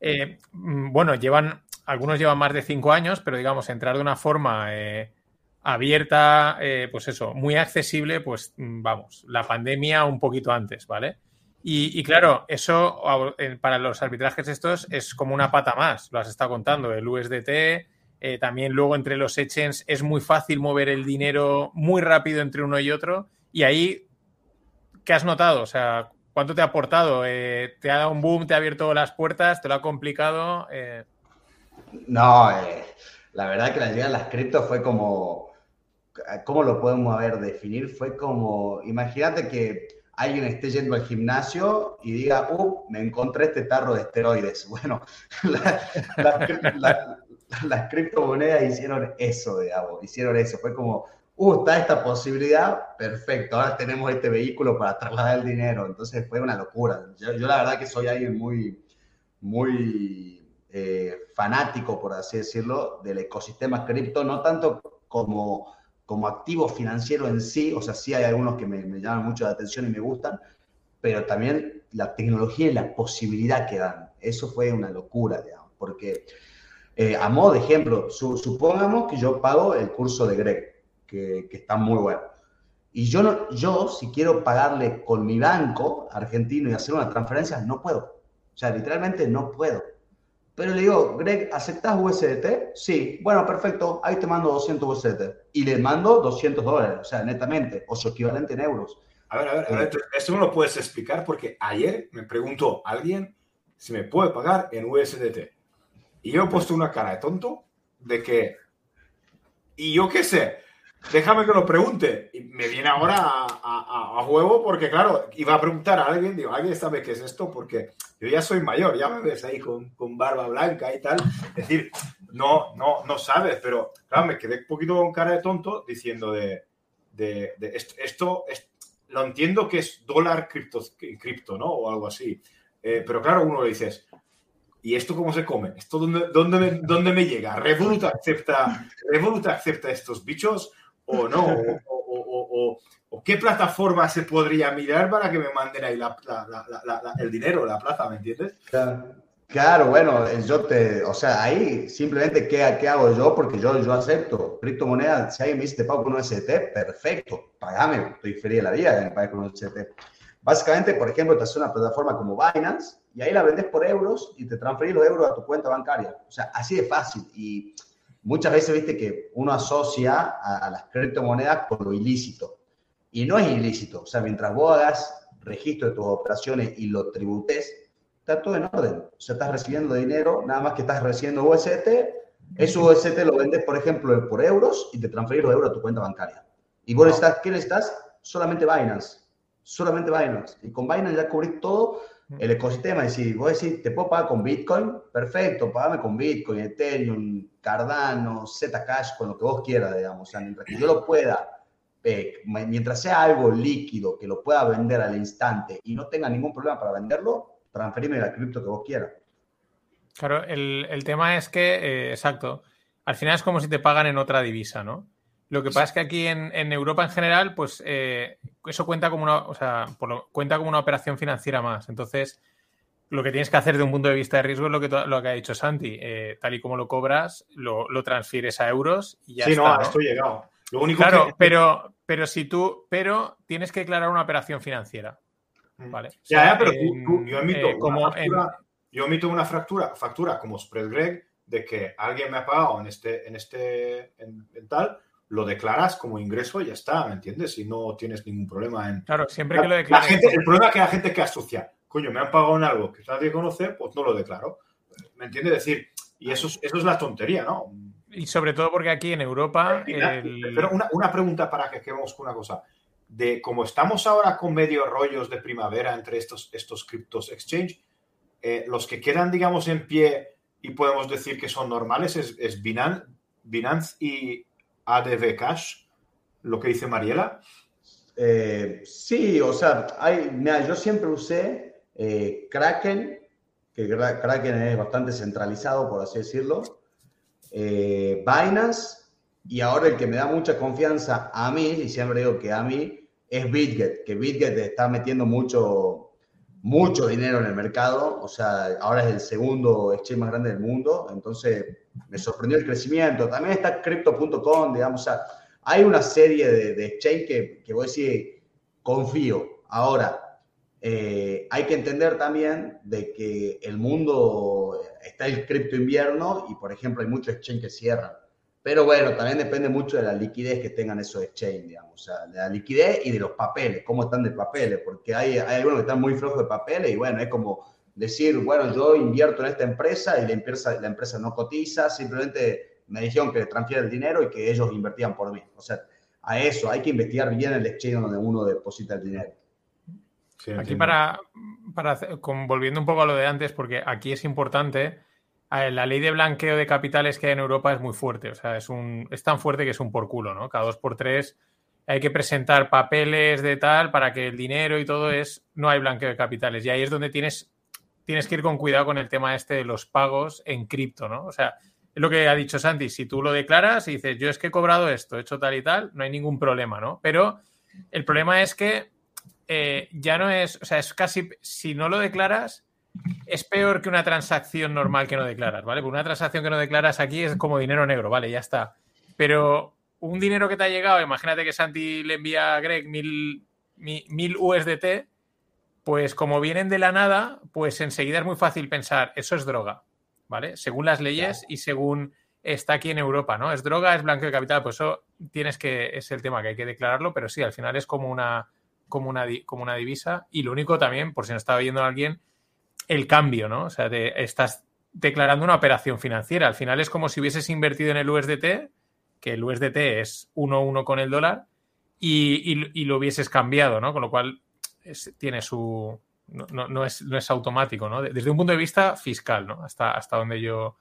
eh, mm, bueno, llevan, algunos llevan más de cinco años, pero digamos, entrar de una forma abierta, eh, pues eso, muy accesible, pues mm, vamos, la pandemia un poquito antes, ¿vale? Y, claro, eso para los arbitrajes estos es como una pata más, lo has estado contando, el USDT, eh, también luego entre los exchanges es muy fácil mover el dinero muy rápido entre uno y otro, y ahí, ¿qué has notado? O sea, ¿cuánto te ha aportado? Eh, ¿Te ha dado un boom, te ha abierto las puertas, te lo ha complicado? No, la verdad que la llegada de las criptos fue como ¿cómo lo podemos haber definir? Fue como, imagínate que alguien esté yendo al gimnasio y diga, uh, me encontré este tarro de esteroides. Bueno, las criptomonedas hicieron eso, digamos, hicieron eso. Fue como, uh, está esta posibilidad, perfecto, ahora tenemos este vehículo para trasladar el dinero. Entonces fue una locura. Yo, la verdad que soy alguien muy, muy eh, fanático, por así decirlo, del ecosistema cripto, no tanto como como activo financiero en sí, o sea, sí hay algunos que me, llaman mucho la atención y me gustan, pero también la tecnología y la posibilidad que dan. Eso fue una locura, digamos, porque eh, a modo de ejemplo, supongamos que yo pago el curso de Greg, que, que, está muy bueno. Y yo, no, yo, si quiero pagarle con mi banco argentino y hacer una transferencia, no puedo. O sea, literalmente no puedo. Pero le digo, Greg, ¿aceptas USDT? Sí. Bueno, perfecto. Ahí te mando 200 USDT. Y le mando 200 dólares, o sea, netamente, o su equivalente en euros. A ver, a ver, a ver, esto no lo puedes explicar porque ayer me preguntó alguien si me puede pagar en USDT. Y yo he puesto una cara de tonto de que, y yo qué sé, déjame que lo pregunte. Y me viene ahora a, a, juego porque, claro, iba a preguntar a alguien, digo, ¿alguien sabe qué es esto? Porque yo ya soy mayor, ya me ves ahí con, con barba blanca y tal. Es decir, no, no, no sabes, pero claro, me quedé un poquito con cara de tonto diciendo de, de, esto, lo entiendo que es dólar cripto, cripto, ¿no? O algo así. Eh, pero claro, uno le dices, ¿y esto cómo se come? ¿Esto dónde, dónde, me, dónde me llega? ¿Revolut acepta, ¿Revolut acepta estos bichos? o no, o, qué plataforma se podría mirar para que me manden ahí el dinero, la plaza, ¿me entiendes? Claro. bueno, yo te, o sea, ahí simplemente, ¿qué, qué hago yo? Porque yo, yo acepto criptomonedas, si alguien me dice, te pago con un ST, perfecto, pagame, estoy feliz de la vida que me pague con un ST. Básicamente, por ejemplo, te hace una plataforma como Binance y ahí la vendes por euros y te transferís los euros a tu cuenta bancaria. O sea, así de fácil. Y muchas veces viste que uno asocia a, las criptomonedas con lo ilícito. Y no es ilícito. O sea, mientras vos hagas registro de tus operaciones y lo tributes, está todo en orden. O sea, estás recibiendo dinero, nada más que estás recibiendo USDT, Ese UST lo vendes, por ejemplo, por euros y te transferís los euros a tu cuenta bancaria. Y vos estás, ¿qué le estás? Solamente Binance. Solamente Binance. Y con Binance ya cubrís todo el ecosistema. Y si vos decís, ¿te puedo pagar con Bitcoin? Perfecto, pagame con Bitcoin, Ethereum, Cardano, Zcash, con lo que vos quieras, digamos. O sea, mientras que yo lo pueda, eh, mientras sea algo líquido que lo pueda vender al instante y no tenga ningún problema para venderlo, transferime la cripto que vos quieras. Claro, el, tema es que, eh, exacto, al final es como si te pagan en otra divisa, ¿no? Lo que pasa es que aquí en, Europa en general, pues eh, eso cuenta como una, o sea, cuenta como una operación financiera más. Entonces, lo que tienes que hacer de un punto de vista de riesgo es lo que, lo que ha dicho Santi. Eh, tal y como lo cobras, lo, transfieres a euros y ya sí, está. no, esto llegado. Lo único claro, pero, pero si tú, pero tienes que declarar una operación financiera. Mm. ¿Vale? ya, ya, pero tú, yo emito eh, como yo una factura, factura como Spread Greg de que alguien me ha pagado en este, en este, en tal, lo declaras como ingreso y ya está, ¿me entiendes? Y no tienes ningún problema en... Claro, siempre que lo declaras... el problema es que la gente que asocia, coño, me han pagado en algo que nadie conoce, pues no lo declaro. ¿Me entiendes? decir, y eso es, eso es la tontería, ¿no? Y sobre todo porque aquí en Europa... Pero una, pregunta para que quedemos con una cosa. De como estamos ahora con medio rollos de primavera entre estos, estos criptos exchange, eh, los que quedan, digamos, en pie y podemos decir que son normales es, es Binance, Binance y, ADV Cash, lo que dice Mariela? Eh, sí, o sea, hay, yo siempre usé eh, Kraken, que Kraken es bastante centralizado, por así decirlo, eh, Binance, y ahora el que me da mucha confianza a mí, y siempre digo que a mí, es BitGet, que BitGet está metiendo mucho, mucho dinero en el mercado, o sea, ahora es el segundo exchange más grande del mundo, entonces me sorprendió el crecimiento. También está crypto.com, digamos, o sea, hay una serie de, de exchange que, que voy a decir, confío. Ahora, eh, hay que entender también de que el mundo está el cripto invierno y, por ejemplo, hay muchos exchange que cierran. Pero bueno, también depende mucho de la liquidez que tengan esos exchange, digamos, o sea, de la liquidez y de los papeles, cómo están de papeles, porque hay, hay algunos que están muy flojos de papeles y bueno, es como decir, bueno, yo invierto en esta empresa y la empresa, la empresa no cotiza, simplemente me dijeron que transfiera el dinero y que ellos invertían por mí. O sea, a eso hay que investigar bien el exchange donde uno deposita el dinero. aquí para, para volviendo un poco a lo de antes, porque aquí es importante, la ley de blanqueo de capitales que hay en Europa es muy fuerte, o sea, es, un, es tan fuerte que es un por culo, ¿no? Cada dos por tres hay que presentar papeles de tal para que el dinero y todo es, no hay blanqueo de capitales. Y ahí es donde tienes tienes que ir con cuidado con el tema este de los pagos en cripto, ¿no? O sea, es lo que ha dicho Santi, si tú lo declaras y dices, yo es que he cobrado esto, he hecho tal y tal, no hay ningún problema, ¿no? Pero el problema es que eh, ya no es, o sea, es casi, si no lo declaras, es peor que una transacción normal que no declaras, ¿vale? Porque una transacción que no declaras aquí es como dinero negro, ¿vale? Ya está. Pero un dinero que te ha llegado, imagínate que Santi le envía a Greg mil, mil USDT, pues como vienen de la nada, pues enseguida es muy fácil pensar, eso es droga, ¿vale? Según las leyes y según está aquí en Europa, ¿no? Es droga, es blanqueo de capital, pues eso tienes que, es el tema que hay que declararlo, pero sí, al final es como una, como una, como una divisa y lo único también, por si no estaba viendo a alguien, el cambio, ¿no? O sea, estás declarando una operación financiera, al final es como si hubieses invertido en el USDT, que el USDT es 1-1 con el dólar, y, lo hubieses cambiado, ¿no? Con lo cual tiene su. No, es, no, es, automático, ¿no? Desde un punto de vista fiscal, ¿no? Hasta, hasta donde yo,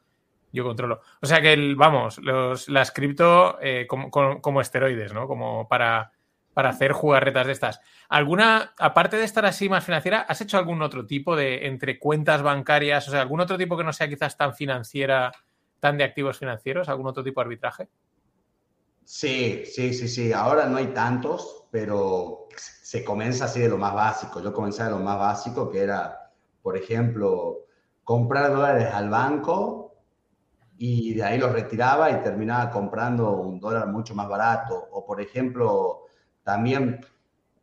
yo controlo. O sea que, el, vamos, los, las cripto eh, como, como, esteroides, ¿no? Como para, para hacer jugarretas de estas. ¿Alguna, aparte de estar así más financiera, has hecho algún otro tipo de entre cuentas bancarias, o sea, algún otro tipo que no sea quizás tan financiera, tan de activos financieros, algún otro tipo de arbitraje? Sí, sí, sí, sí. Ahora no hay tantos, pero se comienza así de lo más básico. Yo comencé de lo más básico, que era, por ejemplo, comprar dólares al banco y de ahí los retiraba y terminaba comprando un dólar mucho más barato. O, por ejemplo, también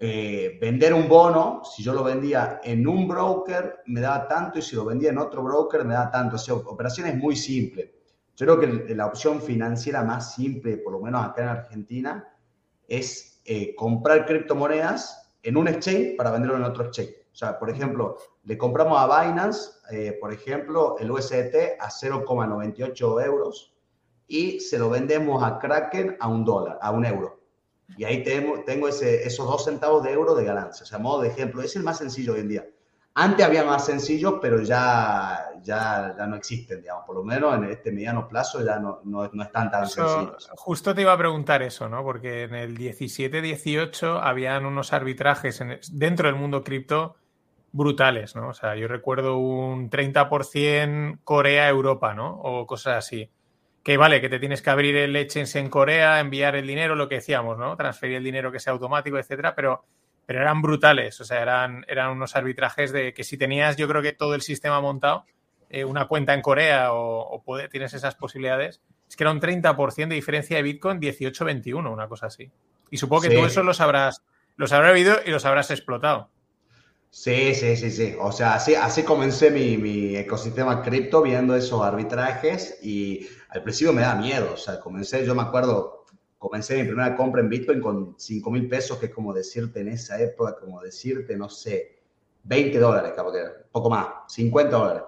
eh, vender un bono, si yo lo vendía en un broker, me daba tanto y si lo vendía en otro broker, me daba tanto. O sea, operaciones muy simples. Yo creo que la opción financiera más simple, por lo menos acá en Argentina, es eh, comprar criptomonedas en un exchange para venderlo en otro exchange. O sea, por ejemplo, le compramos a Binance, eh, por ejemplo, el USDT a 0,98 euros y se lo vendemos a Kraken a un dólar, a un euro. Y ahí tengo, tengo ese, esos dos centavos de euro de ganancia. O sea, modo de ejemplo, es el más sencillo hoy en día. Antes había más sencillos, pero ya, ya, ya no existen, digamos. Por lo menos en este mediano plazo ya no, no, no están tan sencillos. Justo te iba a preguntar eso, ¿no? Porque en el 17-18 habían unos arbitrajes dentro del mundo cripto brutales, ¿no? O sea, yo recuerdo un 30% Corea-Europa, ¿no? O cosas así. Que vale, que te tienes que abrir el exchange en Corea, enviar el dinero, lo que decíamos, ¿no? Transferir el dinero que sea automático, etcétera, pero, pero eran brutales. O sea, eran, eran unos arbitrajes de que si tenías, yo creo que todo el sistema montado, eh, una cuenta en Corea o, tienes esas posibilidades, es que era un 30% de diferencia de Bitcoin 18-21, una cosa así. Y supongo que todo eso los habrás, los habrás vivido y los habrás explotado. Sí, sí, sí, sí. O sea, así, así comencé mi, mi ecosistema cripto viendo esos arbitrajes y al principio me da miedo. O sea, comencé, yo me acuerdo, comencé mi primera compra en Bitcoin con 5 mil pesos, que es como decirte en esa época, como decirte, no sé, 20 dólares, poco más, 50 dólares.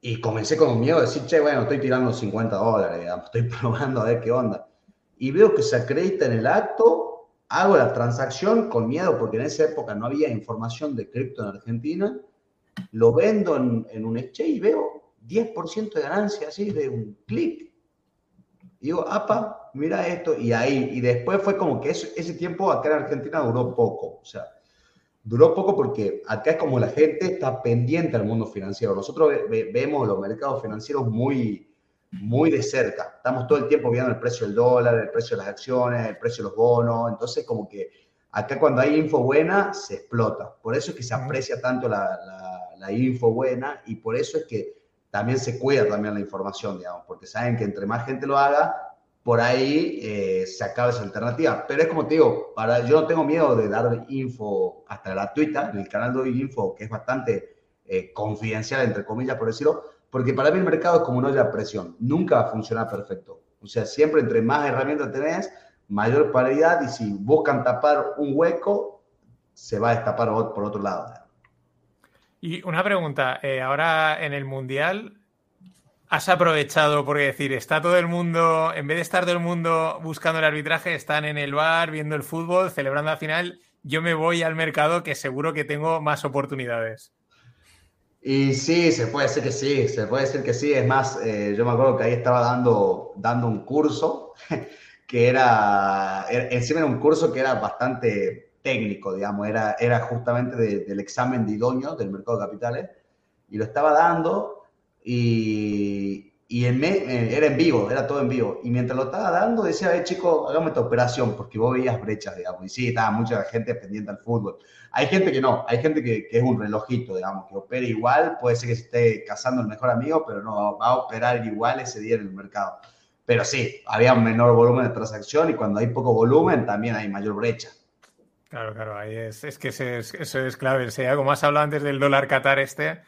Y comencé con un miedo de decir, che, bueno, estoy tirando 50 dólares, estoy probando a ver qué onda. Y veo que se acredita en el acto hago la transacción con miedo porque en esa época no había información de cripto en Argentina, lo vendo en, un exchange y veo 10% de ganancia así de un clic. Digo, apa, mira esto, y ahí, y después fue como que ese tiempo acá en Argentina duró poco, o sea, duró poco porque acá es como la gente está pendiente al mundo financiero. Nosotros vemos los mercados financieros muy, muy de cerca. Estamos todo el tiempo viendo el precio del dólar, el precio de las acciones, el precio de los bonos. Entonces, como que acá cuando hay info buena, se explota. Por eso es que se aprecia tanto la, la, info buena y por eso es que también se cuida también la información, digamos, porque saben que entre más gente lo haga, por ahí eh, se acaba esa alternativa. Pero es como te digo, para, yo no tengo miedo de dar info hasta gratuita, en el canal doy info que es bastante eh, confidencial, entre comillas, por decirlo, porque para mí el mercado es como una olla presión, nunca va a funcionar perfecto. O sea, siempre entre más herramientas tenés, mayor paridad y si buscan tapar un hueco, se va a destapar por otro lado. Y una pregunta, eh, ahora en el Mundial, ¿has aprovechado, porque decir, está todo el mundo, en vez de estar todo el mundo buscando el arbitraje, están en el bar, viendo el fútbol, celebrando la final, yo me voy al mercado que seguro que tengo más oportunidades? Y sí, se puede decir que sí, se puede decir que sí. Es más, eh, yo me acuerdo que ahí estaba dando, dando un curso que era, encima era un curso que era bastante técnico, digamos, era, era justamente del examen de idóneo del mercado de capitales y lo estaba dando y, y en eh, era en vivo, era todo en vivo. Y mientras lo estaba dando, decía, eh, chico, hagamos esta operación, porque vos veías brechas, digamos. Y sí, estaba mucha gente pendiente al fútbol. Hay gente que no, hay gente que, es un relojito, digamos, que opera igual, puede ser que esté casando el mejor amigo, pero no, va a operar igual ese día en el mercado. Pero sí, había un menor volumen de transacción y cuando hay poco volumen también hay mayor brecha. Claro, claro, ahí es, es que eso es, eso es clave. O sea, como has hablado antes del dólar Qatar este,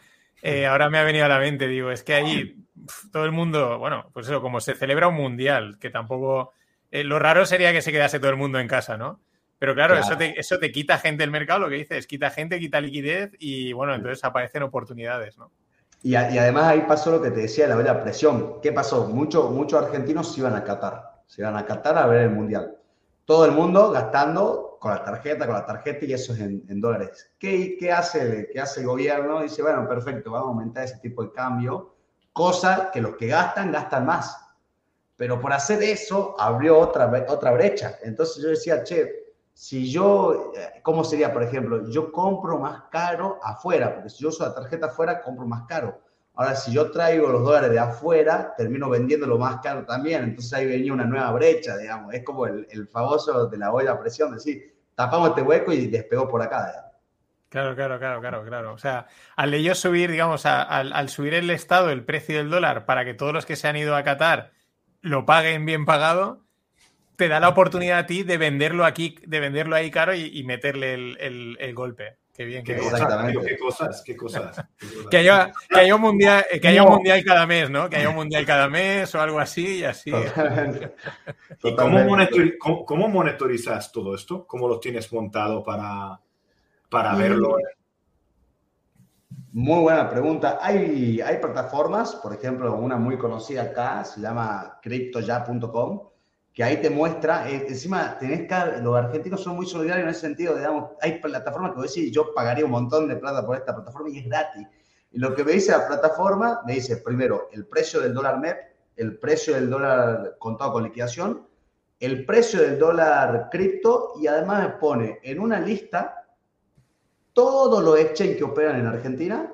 eh, ahora me ha venido a la mente, digo, es que ahí todo el mundo, bueno, pues eso, como se celebra un mundial, que tampoco. Eh, lo raro sería que se quedase todo el mundo en casa, ¿no? Pero claro, Eso, te, eso te quita gente del mercado, lo que dices, quita gente, quita liquidez y bueno, entonces aparecen oportunidades, ¿no? Y, además ahí pasó lo que te decía, la olla presión. ¿Qué pasó? Muchos muchos argentinos se iban a Qatar, se iban a Qatar a ver el mundial. Todo el mundo gastando con la tarjeta, con la tarjeta y eso es en, dólares. ¿Qué, qué, hace, ¿Qué hace el gobierno? Dice, bueno, perfecto, vamos a aumentar ese tipo de cambio cosa que los que gastan gastan más. Pero por hacer eso abrió otra, otra brecha. Entonces yo decía, che, si yo, eh, ¿cómo sería, por ejemplo? Yo compro más caro afuera, porque si yo uso la tarjeta afuera, compro más caro. Ahora, si yo traigo los dólares de afuera, termino vendiéndolo más caro también. Entonces ahí venía una nueva brecha, digamos. Es como el, el famoso de la olla a presión, decir, tapamos este hueco y despegó por acá. Claro, claro, claro, claro, claro. O sea, al ellos subir, digamos, al, subir el Estado el precio del dólar para que todos los que se han ido a Qatar lo paguen bien pagado, te da la oportunidad a ti de venderlo aquí, de venderlo ahí caro y, meterle el, golpe. Qué bien, qué, cosas, qué cosas. que, haya, que haya un mundial, que haya un mundial cada mes, ¿no? Que haya un mundial cada mes o algo así y así. ¿Y cómo, cómo monitorizas todo esto? ¿Cómo lo tienes montado para, para verlo. Muy buena pregunta. Hay, hay plataformas, por ejemplo, una muy conocida acá, se llama cryptoya.com, que ahí te muestra, eh, encima tenés que, los argentinos son muy solidarios en ese sentido, digamos, hay plataformas que vos decís, yo pagaría un montón de plata por esta plataforma y es gratis. Y lo que me dice la plataforma, me dice primero el precio del dólar MEP, el precio del dólar contado con liquidación, el precio del dólar cripto y además me pone en una lista todos los exchanges que operan en Argentina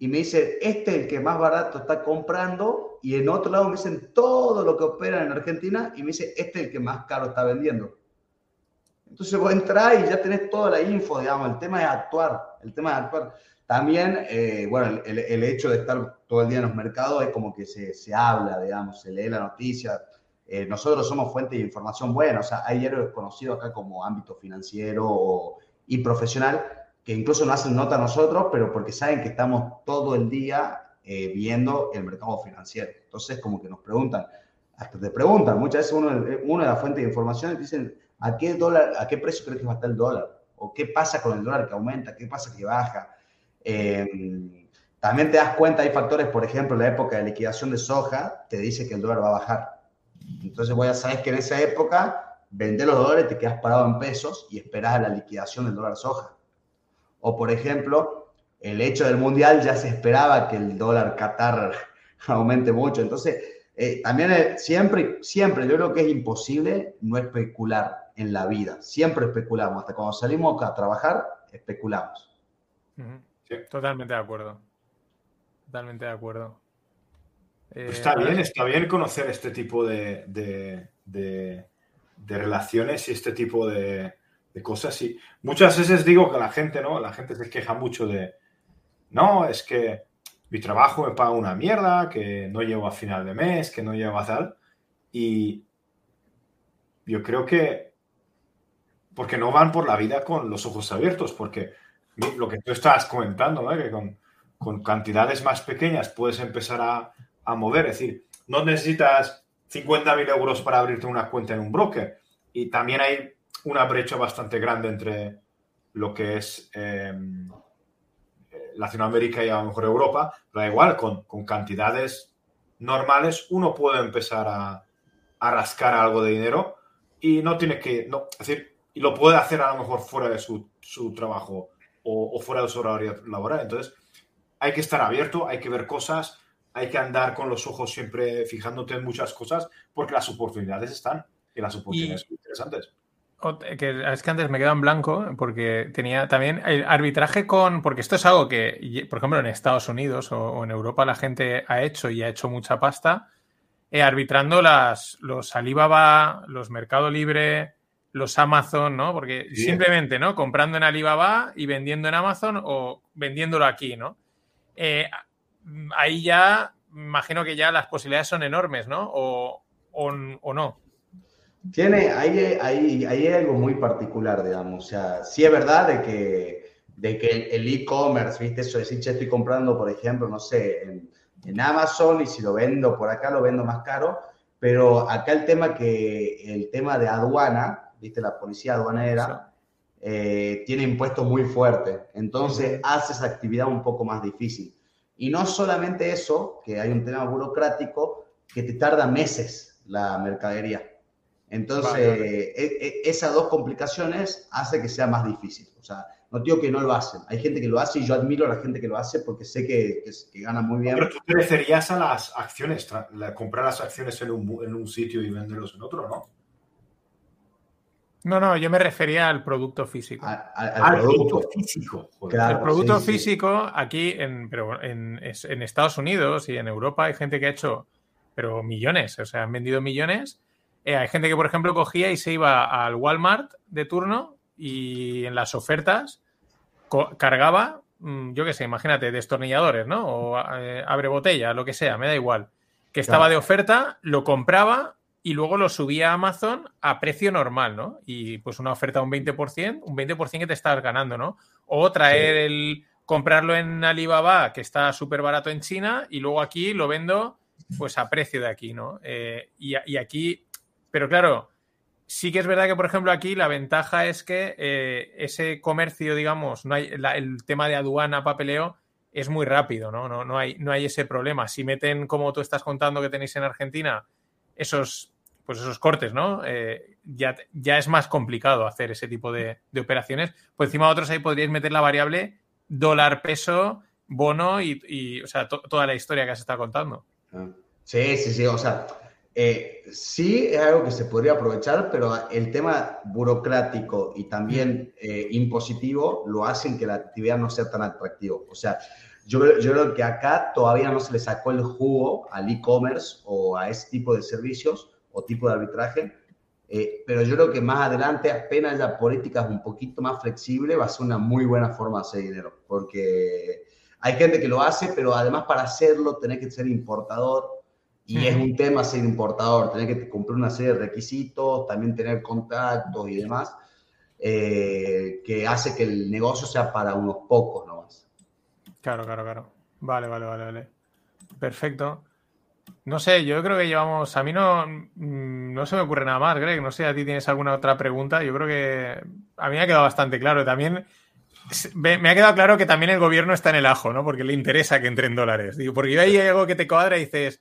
y me dice, este es el que más barato está comprando, y en otro lado me dicen todo lo que operan en Argentina, y me dice, este es el que más caro está vendiendo. Entonces vos entrar y ya tenés toda la info, digamos, el tema es actuar, el tema es actuar. También, eh, bueno, el, el, hecho de estar todo el día en los mercados es como que se, se habla, digamos, se lee la noticia. Eh, nosotros somos fuente de información buena, o sea, hay héroes conocidos acá como ámbito financiero y profesional, que incluso no hacen nota a nosotros, pero porque saben que estamos todo el día eh, viendo el mercado financiero. Entonces, como que nos preguntan, hasta te preguntan, muchas veces uno, de las fuentes de información dicen, ¿a qué, dólar, ¿a qué precio crees que va a estar el dólar? ¿O qué pasa con el dólar que aumenta? ¿Qué pasa que baja? Eh, también te das cuenta, hay factores, por ejemplo, la época de liquidación de soja, te dice que el dólar va a bajar. Entonces, voy a saber que en esa época, vender los dólares, te quedas parado en pesos y esperas a la liquidación del dólar soja. O, por ejemplo, el hecho del mundial ya se esperaba que el dólar Qatar aumente mucho. Entonces, eh, también eh, siempre, siempre, yo creo que es imposible no especular en la vida. Siempre especulamos. Hasta cuando salimos a trabajar, especulamos. Totalmente de acuerdo. Totalmente de acuerdo. Pues está bien, está bien conocer este tipo de, de relaciones y este tipo de, de cosas. Y muchas veces digo que la gente, ¿no? La gente se queja mucho de, no, es que mi trabajo me paga una mierda, que no llego a final de mes, que no llego a tal. Y yo creo que, porque no van por la vida con los ojos abiertos, porque lo que tú estás comentando, ¿no? que con, con, cantidades más pequeñas puedes empezar a, a mover, es decir, no necesitas 50.000 euros para abrirte una cuenta en un broker. Y también hay una brecha bastante grande entre lo que es eh, Latinoamérica y a lo mejor Europa, pero da igual, con, con cantidades normales uno puede empezar a, a, rascar algo de dinero y no tiene que, no, es decir, y lo puede hacer a lo mejor fuera de su, su trabajo o, o, fuera de su horario laboral. Entonces, hay que estar abierto, hay que ver cosas, hay que andar con los ojos siempre fijándote en muchas cosas porque las oportunidades están y las oportunidades y, son interesantes que es que antes me quedo en blanco porque tenía también el arbitraje con, porque esto es algo que, por ejemplo, en Estados Unidos o, o en Europa la gente ha hecho y ha hecho mucha pasta, eh, arbitrando las, los Alibaba, los Mercado Libre, los Amazon, ¿no? Porque sí. simplemente, ¿no? Comprando en Alibaba y vendiendo en Amazon o vendiéndolo aquí, ¿no? Eh, ahí ya, imagino que ya las posibilidades son enormes, ¿no? O, o, o no. Tiene, ahí, ahí, ahí hay algo muy particular, digamos. O sea, sí es verdad de que, de que el e-commerce, ¿viste? Eso de decir, che, estoy comprando, por ejemplo, no sé, en, en, Amazon y si lo vendo por acá, lo vendo más caro. Pero acá el tema que, el tema de aduana, ¿viste? La policía aduanera eh, tiene impuestos muy fuertes. Entonces hace esa actividad un poco más difícil. Y no solamente eso, que hay un tema burocrático que te tarda meses la mercadería. Entonces, vale, vale. E, e, esas dos complicaciones hace que sea más difícil. O sea, no digo que no lo hacen. Hay gente que lo hace y yo admiro a la gente que lo hace porque sé que, que, que gana muy bien. Pero tú te referías a las acciones, la, comprar las acciones en un, en un sitio y venderlos en otro, ¿no? No, no, yo me refería al producto físico. A, a, al, al, producto, producto físico. Claro, el producto sí, físico, sí. aquí en, pero en, en, Estados Unidos y en Europa hay gente que ha hecho, pero millones, o sea, han vendido millones eh, hay gente que, por ejemplo, cogía y se iba al Walmart de turno y en las ofertas cargaba, mm, yo qué sé, imagínate, destornilladores, ¿no? O eh, abre botella, lo que sea, me da igual. Que estaba claro. de oferta, lo compraba y luego lo subía a Amazon a precio normal, ¿no? Y pues una oferta un 20%, un 20% que te estás ganando, ¿no? O traer sí. el comprarlo en Alibaba, que está súper barato en China, y luego aquí lo vendo pues a precio de aquí, ¿no? Eh, y, y, aquí pero claro, sí que es verdad que, por ejemplo, aquí la ventaja es que eh, ese comercio, digamos, no hay el tema de aduana, papeleo, es muy rápido, ¿no? No, no, hay, no hay ese problema. Si meten, como tú estás contando que tenéis en Argentina, esos, pues esos cortes, ¿no? Eh, ya, ya es más complicado hacer ese tipo de, operaciones. Pues encima de otros ahí podríais meter la variable dólar, peso, bono y, o sea, toda la historia que has estado contando. Ah. Sí, sí, sí. O sea, eh, sí es algo que se podría aprovechar, pero el tema burocrático y también eh, impositivo lo hacen que la actividad no sea tan atractivo. O sea, yo, yo creo que acá todavía no se le sacó el jugo al e-commerce o a ese tipo de servicios o tipo de arbitraje, eh, pero yo creo que más adelante, apenas la política es un poquito más flexible, va a ser una muy buena forma de hacer dinero, porque hay gente que lo hace, pero además para hacerlo tenés que ser importador y es un tema ser importador, tener que cumplir una serie de requisitos, también tener contactos y demás, eh, que hace que el negocio sea para unos pocos nomás. Claro, claro, claro. Vale, vale, vale, vale. Perfecto. No sé, yo creo que llevamos. A mí no, mm, no se me ocurre nada más, Greg. No sé, a ti tienes alguna otra pregunta. Yo creo que a mí me ha quedado bastante claro. También me ha quedado claro que también el gobierno está en el ajo, ¿no? Porque le interesa que entren dólares. Digo, porque yo ahí hay algo que te cuadra y dices,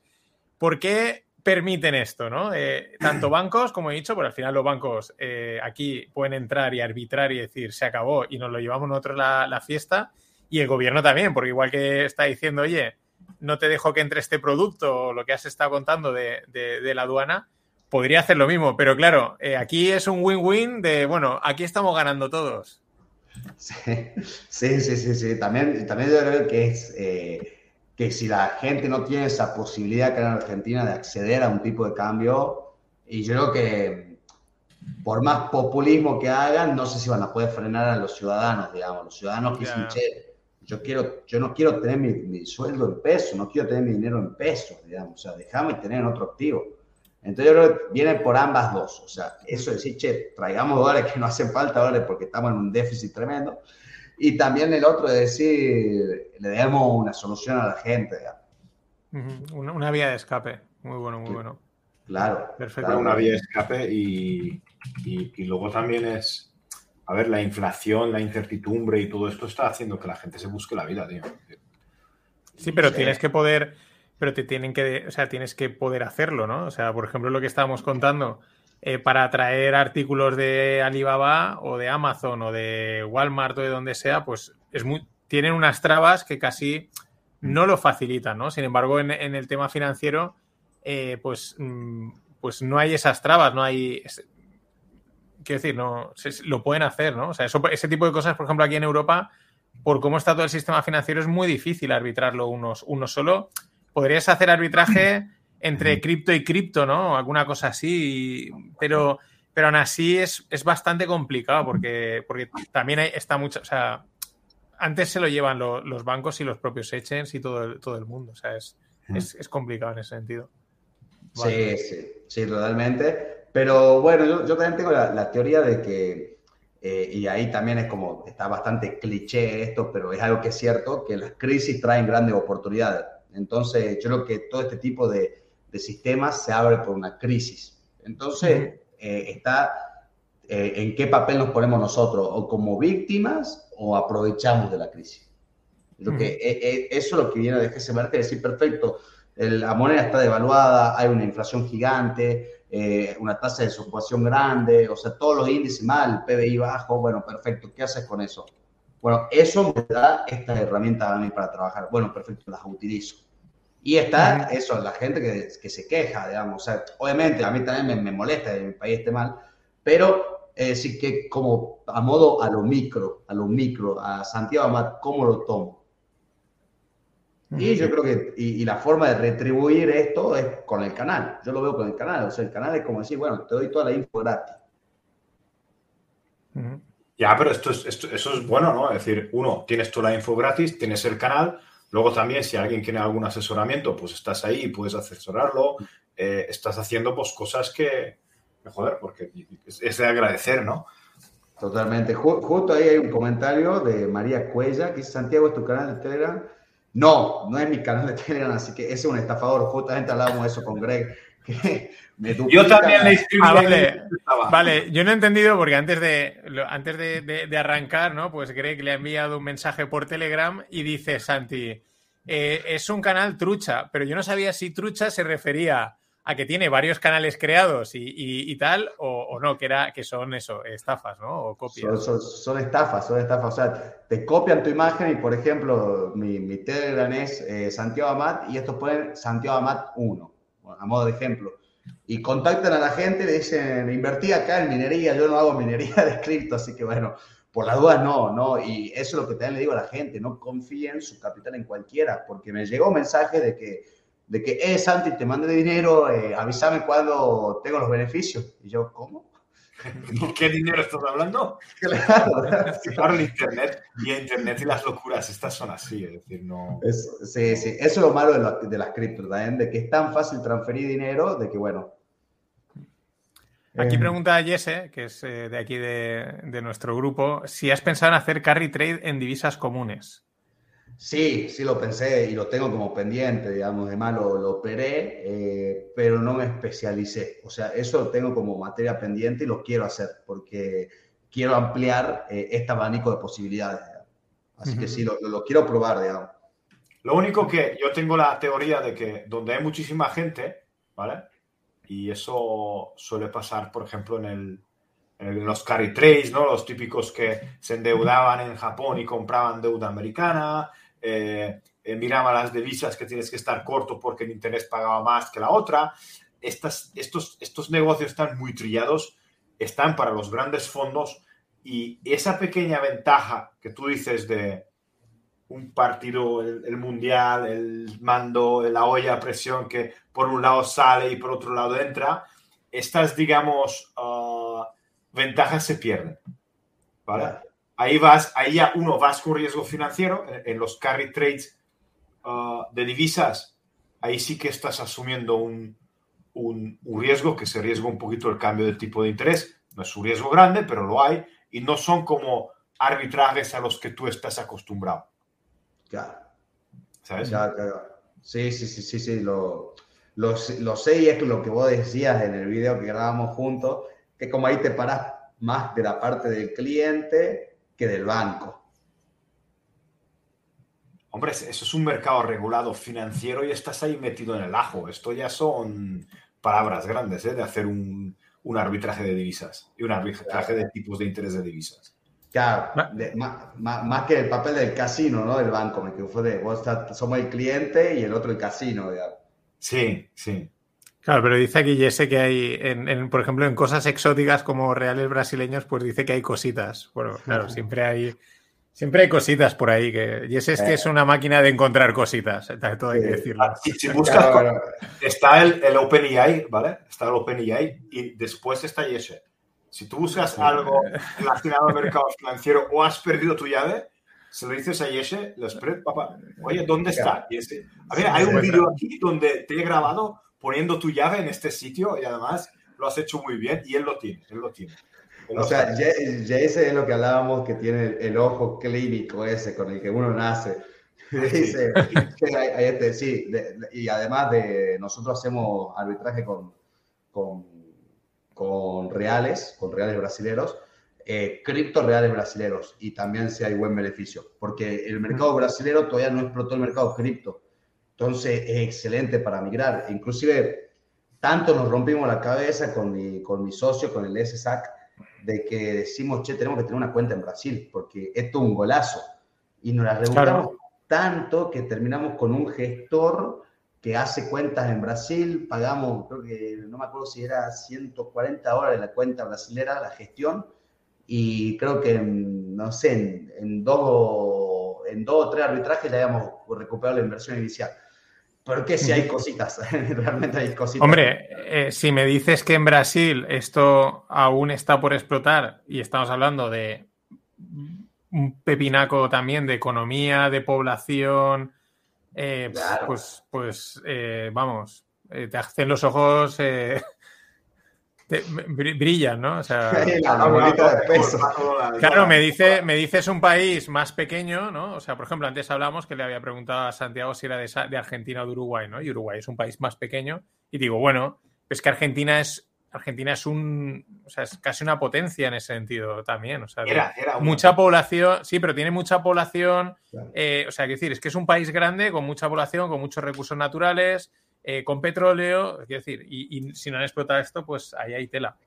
¿Por qué permiten esto? ¿no? Eh, tanto bancos, como he dicho, porque al final los bancos eh, aquí pueden entrar y arbitrar y decir se acabó y nos lo llevamos nosotros la, la fiesta. Y el gobierno también, porque igual que está diciendo, oye, no te dejo que entre este producto o lo que has estado contando de, la aduana, podría hacer lo mismo. Pero claro, eh, aquí es un win-win de, bueno, aquí estamos ganando todos. Sí, sí, sí, sí. También, también yo creo que es que si la gente no tiene esa posibilidad que en Argentina de acceder a un tipo de cambio, y yo creo que por más populismo que hagan, no sé si van a poder frenar a los ciudadanos, digamos, los ciudadanos que dicen, che, yo, quiero, yo no quiero tener mi, sueldo en pesos, no quiero tener mi dinero en pesos, digamos, o sea, déjame tener otro activo. Entonces yo creo que vienen por ambas dos, o sea, eso de decir, che, traigamos dólares que no hacen falta dólares porque estamos en un déficit tremendo, y también el otro es decir, le demos una solución a la gente. una, vía de escape. Muy bueno, muy bueno. Claro. Perfecto. una vía de escape y, y, luego también es, a ver, la inflación, la incertidumbre y todo esto está haciendo que la gente se busque la vida, tío. Sí, pero tienes que poder, pero te tienen que, o sea, tienes que poder hacerlo, ¿no? O sea, por ejemplo, lo que estábamos contando, eh, para traer artículos de Alibaba o de Amazon o de Walmart o de donde sea, pues es muy, tienen unas trabas que casi no lo facilitan, ¿no? Sin embargo, en, el tema financiero, eh, pues, mm, pues no hay esas trabas, no hay... quiero decir, no, lo pueden hacer, ¿no? O sea, ese tipo de cosas, por ejemplo, aquí en Europa, por cómo está todo el sistema financiero, es muy difícil arbitrarlo uno solo. Podrías hacer arbitraje entre cripto y cripto, ¿no? Alguna cosa así, pero, pero aún así es, es bastante complicado porque, porque también está mucho, o sea, antes se lo llevan los bancos y los propios exchanges y todo el, todo el mundo, o sea, es, es, complicado en ese sentido. Sí, sí, sí, totalmente. Pero bueno, yo, también tengo la, teoría de que, eh, y ahí también es como, está bastante cliché esto, pero es algo que es cierto, que las crisis traen grandes oportunidades. Entonces, yo creo que todo este tipo de, de sistemas se abre por una crisis. Entonces, eh, está eh, en qué papel nos ponemos nosotros, o como víctimas o aprovechamos de la crisis. Lo que, eh, eso es lo que viene de GSMRT, decir, perfecto, la moneda está devaluada, hay una inflación gigante, una tasa de desocupación grande, o sea, todos los índices mal, PBI bajo, bueno, perfecto, ¿qué haces con eso? Bueno, eso me da estas herramientas a mí para trabajar. Bueno, perfecto, las utilizo. Y está eso, la gente que, que, se queja, digamos. O sea, obviamente a mí también me, molesta que mi país esté mal, pero eh, sí que como a modo a lo micro, a lo micro, a Santiago Amat, ¿cómo lo tomo? Y yo creo que, y, la forma de retribuir esto es con el canal. Yo lo veo con el canal. O sea, el canal es como decir, bueno, te doy toda la info gratis. Ya, pero esto es, esto, eso es bueno, ¿no? Es decir, uno, tienes toda la info gratis, tienes el canal, Luego también, si alguien quiere algún asesoramiento, pues estás ahí y puedes asesorarlo. Eh, estás haciendo pues cosas que, joder, porque es, de agradecer, ¿no? Totalmente. Justo ahí hay un comentario de María Cuella que dice, Santiago, ¿es tu canal de Telegram? No, no es mi canal de Telegram, así que ese es un estafador. Justamente hablábamos eso con Greg. Yo también le escribí. Ah, vale. vale, yo no he entendido porque antes de antes de, arrancar, ¿no? Pues Greg le ha enviado un mensaje por Telegram y dice Santi, eh, es un canal trucha, pero yo no sabía si trucha se refería a que tiene varios canales creados y, tal, o, no, que era que son eso, estafas, ¿no? O copias. Son, estafas, son estafas. O sea, te copian tu imagen y, por ejemplo, mi, mi Telegram es eh, Santiago Amat y estos ponen Santiago Amat 1, a modo de ejemplo. Y contactan a la gente, le dicen, invertí acá en minería, yo no hago minería de cripto, así que bueno, por la duda no, no. Y eso es lo que también le digo a la gente, no confíen su capital en cualquiera, porque me llegó un mensaje de que de que, eh, Santi, te mando dinero, eh, avísame cuando tengo los beneficios. Y yo, ¿cómo? ¿Qué dinero estás hablando? Claro. claro, Internet y Internet y las locuras, estas son así, es decir, no... sí, sí, eso es lo malo de, de las criptos, también, de que es tan fácil transferir dinero, de que, bueno... Aquí eh, pregunta Jesse, que es eh, de aquí de, de nuestro grupo, si has pensado en hacer carry trade en divisas comunes. Sí, sí lo pensé y lo tengo como pendiente, digamos, además lo, lo operé, eh, pero no me especialicé. O sea, eso lo tengo como materia pendiente y lo quiero hacer porque quiero ampliar eh, este abanico de posibilidades. Así que sí, lo, lo, quiero probar, digamos. Lo único que yo tengo la teoría de que donde hay muchísima gente, ¿vale? Y eso suele pasar, por ejemplo, en, el, en los carry trades, ¿no? Los típicos que se endeudaban en Japón y compraban deuda americana, eh, eh, miraba las divisas que tienes que estar corto porque el interés pagaba más que la otra. Estas, estos, estos negocios están muy trillados, están para los grandes fondos y esa pequeña ventaja que tú dices de un partido, el, mundial, el mando, la olla a presión que por un lado sale y por otro lado entra, estas, digamos, ah, ventajas se pierden. ¿Vale? ahí vas, ahí ya uno vas con riesgo financiero en, los carry trades uh, de divisas, ahí sí que estás asumiendo un, un, riesgo que se riesgo un poquito el cambio de tipo de interés. No es un riesgo grande, pero lo hay y no son como arbitrajes a los que tú estás acostumbrado. Claro. ¿Sabes? Sí, sí, sí, sí, sí, lo, lo, lo sé y es lo que vos decías en el video que grabamos juntos, que como ahí te paras más de la parte del cliente que del banco. Hombre, eso es un mercado regulado financiero y estás ahí metido en el ajo. Esto ya son palabras grandes, ¿eh? De hacer un, arbitraje de divisas y un arbitraje de tipos de interés de divisas. Claro, más, que el papel del casino, ¿no? Del banco, me fue de, vos somos el cliente y el otro el casino, Sí, sí. Claro, pero dice aquí Jesse que hay, en, por ejemplo, en cosas exóticas como reales brasileños, pues dice que hay cositas. Bueno, claro, siempre hay, siempre hay cositas por ahí. Que Jesse es que es una máquina de encontrar cositas, todo hay que decirlo. Ah, si, buscas, está el, el OpenAI, ¿vale? Está el OpenAI y después está Jesse. Si tú buscas algo relacionado al mercado financiero o has perdido tu llave, se lo dices a Jesse, le papá, oye, ¿dónde está? A ver, hay un vídeo aquí donde te he grabado poniendo tu llave en este sitio y además lo has hecho muy bien y él lo tiene, él lo tiene. o sea, ese es lo que hablábamos, que tiene el, ojo clínico ese con el que uno nace. Dice, este, sí, y además de nosotros hacemos arbitraje con, con, con reales, con reales brasileros, eh, cripto reales brasileros y también si hay buen beneficio, porque el mercado brasilero todavía no explotó el mercado cripto. Entonces es excelente para migrar. Inclusive, tanto nos rompimos la cabeza con mi, con mi socio, con el SSAC, de que decimos, che, tenemos que tener una cuenta en Brasil, porque esto es un golazo. Y nos la rebuscamos tanto que terminamos con un gestor que hace cuentas en Brasil, pagamos, creo que, no me acuerdo si era 140 horas de la cuenta brasilera, la gestión, y creo que, no sé, en, en dos, en dos o tres arbitrajes ya habíamos recuperado la inversión inicial. Porque si hay cositas, realmente hay cositas. Hombre, eh, si me dices que en Brasil esto aún está por explotar y estamos hablando de un pepinaco también de economía, de población, eh, pues, pues eh, vamos, te hacen los ojos brillan, ¿no? O sea, Claro, me, dice, me dices un país más pequeño, ¿no? O sea, por ejemplo, antes hablamos que le había preguntado a Santiago si era de, Argentina o de Uruguay, ¿no? Y Uruguay es un país más pequeño. Y digo, bueno, es que Argentina es Argentina es un, o sea, es casi una potencia en ese sentido también. O sea, Era, era mucha población, sí, pero tiene mucha población. eh, o sea, quiero decir, es que es un país grande con mucha población, con muchos recursos naturales, eh, con petróleo. Quiero decir, y, y si no han explotado esto, pues ahí hay tela.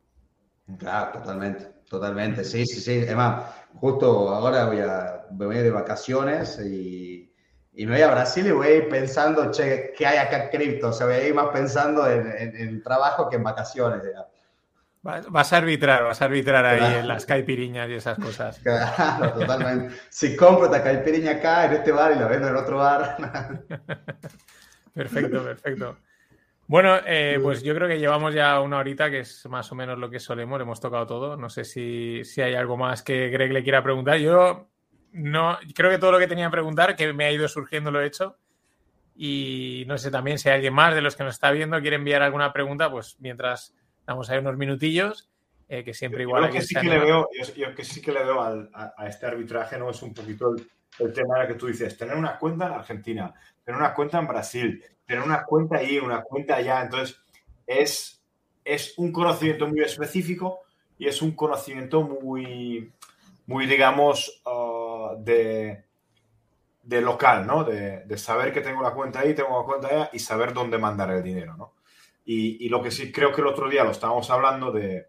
Claro, totalmente, totalmente. Sí, sí, sí. Además, justo ahora voy a, voy de vacaciones y, y me voy a Brasil y voy a ir pensando, che, ¿qué hay acá en cripto? O sea, voy a ir más pensando en, en- en trabajo que en vacaciones. digamos. Vas a arbitrar, vas a arbitrar ahí Claro. en las caipiriñas y esas cosas. Claro, totalmente. Si compro esta caipirinha acá en este bar y la vendo en otro bar. Perfecto, perfecto. Bueno, eh, pues yo creo que llevamos ya una horita, que es más o menos lo que solemos, hemos tocado todo. No sé si, si hay algo más que Greg le quiera preguntar. Yo no, creo que todo lo que tenía que preguntar, que me ha ido surgiendo, lo he hecho. Y no sé también si hay alguien más de los que nos está viendo quiere enviar alguna pregunta, pues mientras damos ahí unos minutillos, eh, que siempre Yo igual. lo que sí que le veo, yo, yo que sí que le veo al- a, a este arbitraje no es un poquito el, el tema que tú dices, tener una cuenta en Argentina, tener una cuenta en Brasil, tener una cuenta ahí, una cuenta allá. Entonces, es, es un conocimiento muy específico y es un conocimiento muy, muy digamos, ah, de, de local, ¿no? De, de saber que tengo una cuenta ahí, tengo una cuenta allá y saber dónde mandar el dinero, ¿no? Y, y lo que sí creo que el otro día lo estábamos hablando de,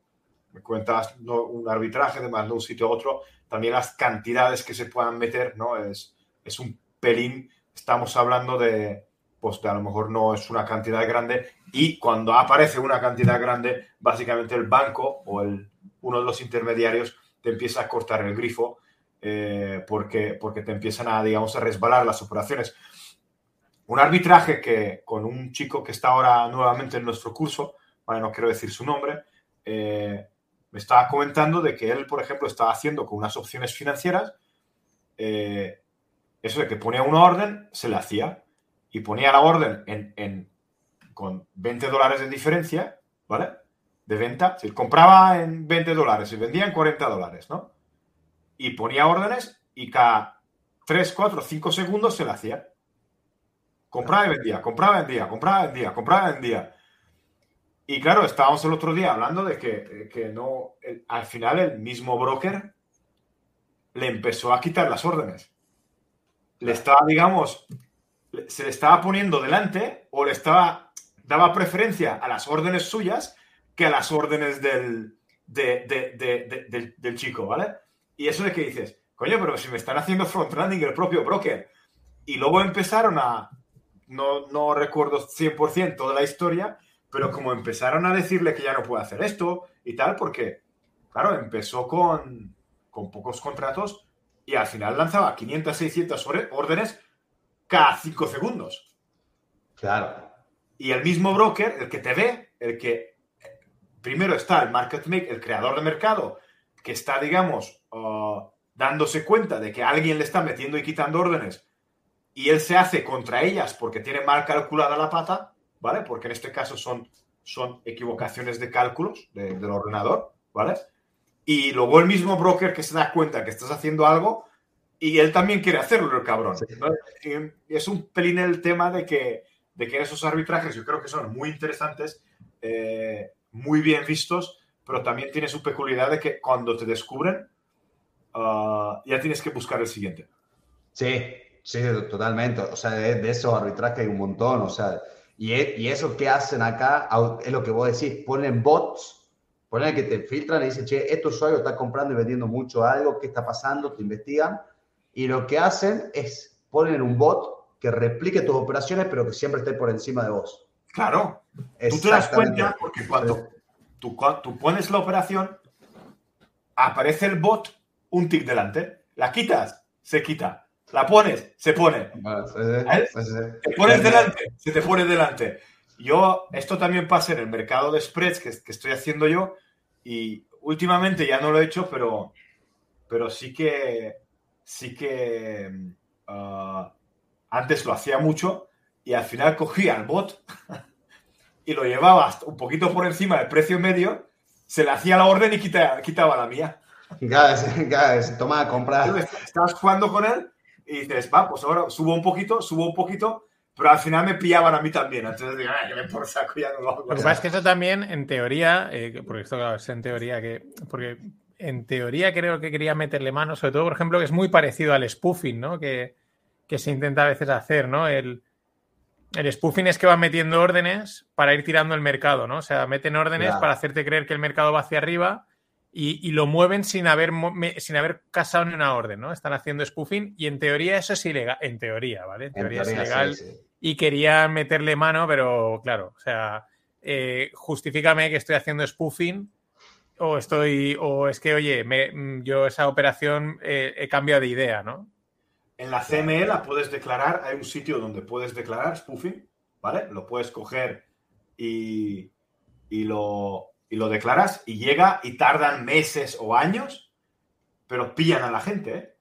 cuentas ¿no? un arbitraje de más de un sitio a otro, también las cantidades que se puedan meter, ¿no? Es, es un pelín, estamos hablando de, pues de a lo mejor no es una cantidad grande y cuando aparece una cantidad grande, básicamente el banco o el, uno de los intermediarios te empieza a cortar el grifo eh, porque, porque te empiezan a, digamos, a resbalar las operaciones. Un arbitraje que con un chico que está ahora nuevamente en nuestro curso, vale, no quiero decir su nombre, eh, me estaba comentando de que él, por ejemplo, estaba haciendo con unas opciones financieras, eh, eso de que ponía una orden, se le hacía, y ponía la orden en, con 20 dólares de diferencia, ¿vale? De venta, si compraba en 20 dólares y vendía en 40 dólares, ¿no? Y ponía órdenes y cada 3, 4, 5 segundos se le hacía. Compraba y vendía, compraba y vendía, compraba y vendía, compraba y vendía. Y claro, estábamos el otro día hablando de que, que no, el- al final el mismo broker le empezó a quitar las órdenes. Le estaba, digamos, se le estaba poniendo delante o le estaba, daba preferencia a las órdenes suyas que a las órdenes del, de- de- de- de- del, del chico, ¿vale? Y eso de que dices, coño, pero si me están haciendo front-running el propio broker. Y luego empezaron a, no, no recuerdo 100% toda la historia, pero como empezaron a decirle que ya no puede hacer esto y tal, porque, claro, empezó con, con pocos contratos y al final lanzaba 500, 600 ore- órdenes cada 5 segundos. Claro. Y el mismo broker, el que te ve, el que primero está el market maker, el creador de mercado, que está, digamos, uh, dándose cuenta de que alguien le está metiendo y quitando órdenes y él se hace contra ellas porque tiene mal calculada la pata, ¿vale? Porque en este caso son, son equivocaciones de cálculos de- del ordenador, ¿vale? Y luego el mismo broker que se da cuenta que estás haciendo algo y él también quiere hacerlo, el cabrón. Es un pelín el tema de que, de que esos arbitrajes yo creo que son muy interesantes, eh, muy bien vistos, pero también tiene su peculiaridad de que cuando te descubren, ah, ya tienes que buscar el siguiente. Sí, sí, totalmente. O sea, de, de esos arbitrajes hay un montón. O sea, y, e- y eso que hacen acá es lo que vos decís. Ponen bots, ponen que te filtran y dicen, che, este usuario está comprando y vendiendo mucho algo, ¿qué está pasando? Te investigan. Y lo que hacen es ponen un bot que replique tus operaciones, pero que siempre esté por encima de vos. Claro, tú te das cuenta porque cuando tú, tú pones la operación, aparece el bot un tic delante, la quitas, se quita, la pones, se pone, sí, ¿Eh? te pones delante, se te pone delante. Yo, esto también pasa en el mercado de spreads que, que estoy haciendo yo y últimamente ya no lo he hecho, pero, pero sí que, sí que ah, antes lo hacía mucho y al final cogía al bot y lo llevaba un poquito por encima del precio medio, se le hacía la orden y quita- quitaba la mía. Cada vez, toma a comprar. Estabas jugando con él y dices, va, pues ahora subo un poquito, subo un poquito, pero al final me pillaban a mí también. Entonces digo, que me por saco ya no lo hago. Lo que pasa es que eso también, en teoría, eh, porque esto claro, es en teoría que. Porque en teoría creo que quería meterle mano, sobre todo, por ejemplo, que es muy parecido al spoofing, ¿no? Que, que se intenta a veces hacer, ¿no? El, el spoofing es que van metiendo órdenes para ir tirando el mercado, ¿no? O sea, meten órdenes Claro. para hacerte creer que el mercado va hacia arriba y, y lo mueven sin haber, sin haber casado ni una orden, ¿no? Están haciendo spoofing y en teoría eso es ilegal. En teoría, ¿vale? En En teoría, es ilegal. sí, sí. Y querían meterle mano, pero claro, o sea, eh, justifícame que estoy haciendo spoofing o estoy, o es que, oye, me- yo esa operación eh, he cambiado de idea, ¿no? En la CME la puedes declarar, hay un sitio donde puedes declarar spoofing, ¿vale? Lo puedes coger y, y, lo, y lo declaras y llega y tardan meses o años, pero pillan a la gente, ¿eh?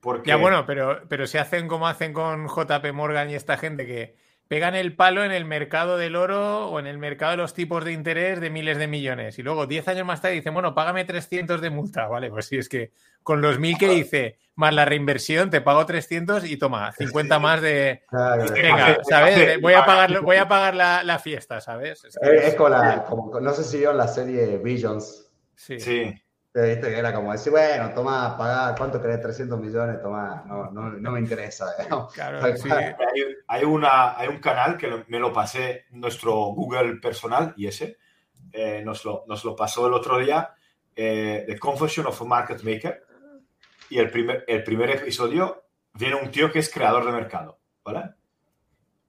Porque Ya bueno, pero, pero si hacen como hacen con JP Morgan y esta gente que pegan el palo en el mercado del oro o en el mercado de los tipos de interés de miles de millones. Y luego 10 años más tarde dicen, bueno, págame 300 de multa, ¿vale? Pues sí, es que con los 1000 que hice más la reinversión te pago 300 y toma, 50 más de... Claro, Venga, ¿sabes? Voy a pagar, voy a pagar la, la fiesta, ¿sabes? Es que Es, es como la, como- no sé si vieron la serie Visions, sí. sí, viste que era como decir, bueno, toma, paga, ¿cuánto querés? 300 millones, toma, no, no, no me interesa, digamos. Claro, sí. hay, hay una, hay un canal que lo- me lo pasé nuestro Google personal y ese eh, nos, lo, nos lo pasó el otro día, eh, The Confession of a Market Maker. Y el primer, el primer episodio viene un tío que es creador de mercado, ¿vale?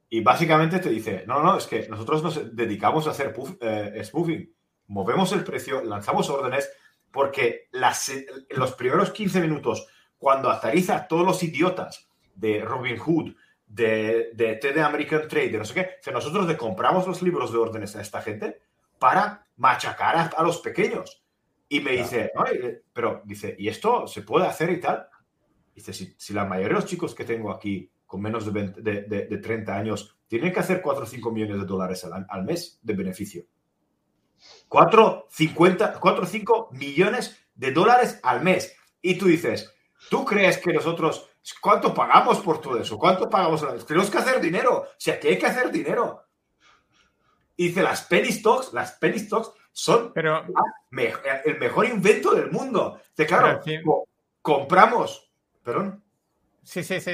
Y básicamente te dice, no, no, es que nosotros nos dedicamos a hacer puff- eh, spoofing. Movemos el precio, lanzamos órdenes, porque las, los primeros 15 minutos, cuando aterriza a todos los idiotas de Robin Hood, de, de TD American Trade, de no sé qué, que nosotros le compramos los libros de órdenes a esta gente para machacar a, a los pequeños. Y me dice, "No, eh, pero dice, ¿y esto se puede hacer y tal? Dice, si, si la mayoría de los chicos que tengo aquí con menos de, 20 de, de- de 30 años tienen que hacer 4 o 5 millones de dólares al, al mes de beneficio. 4, 50, 4 o 5 millones de dólares al mes. Y tú dices, ¿tú crees que nosotros, cuánto pagamos por todo eso? ¿Cuánto pagamos? al mes? Tenemos que hacer dinero. O sea, que hay que hacer dinero. Y dice, las penny stocks, las penny stocks son Pero, me- el mejor invento del mundo. De claro, Pero, compramos, perdón, sí, sí, sí.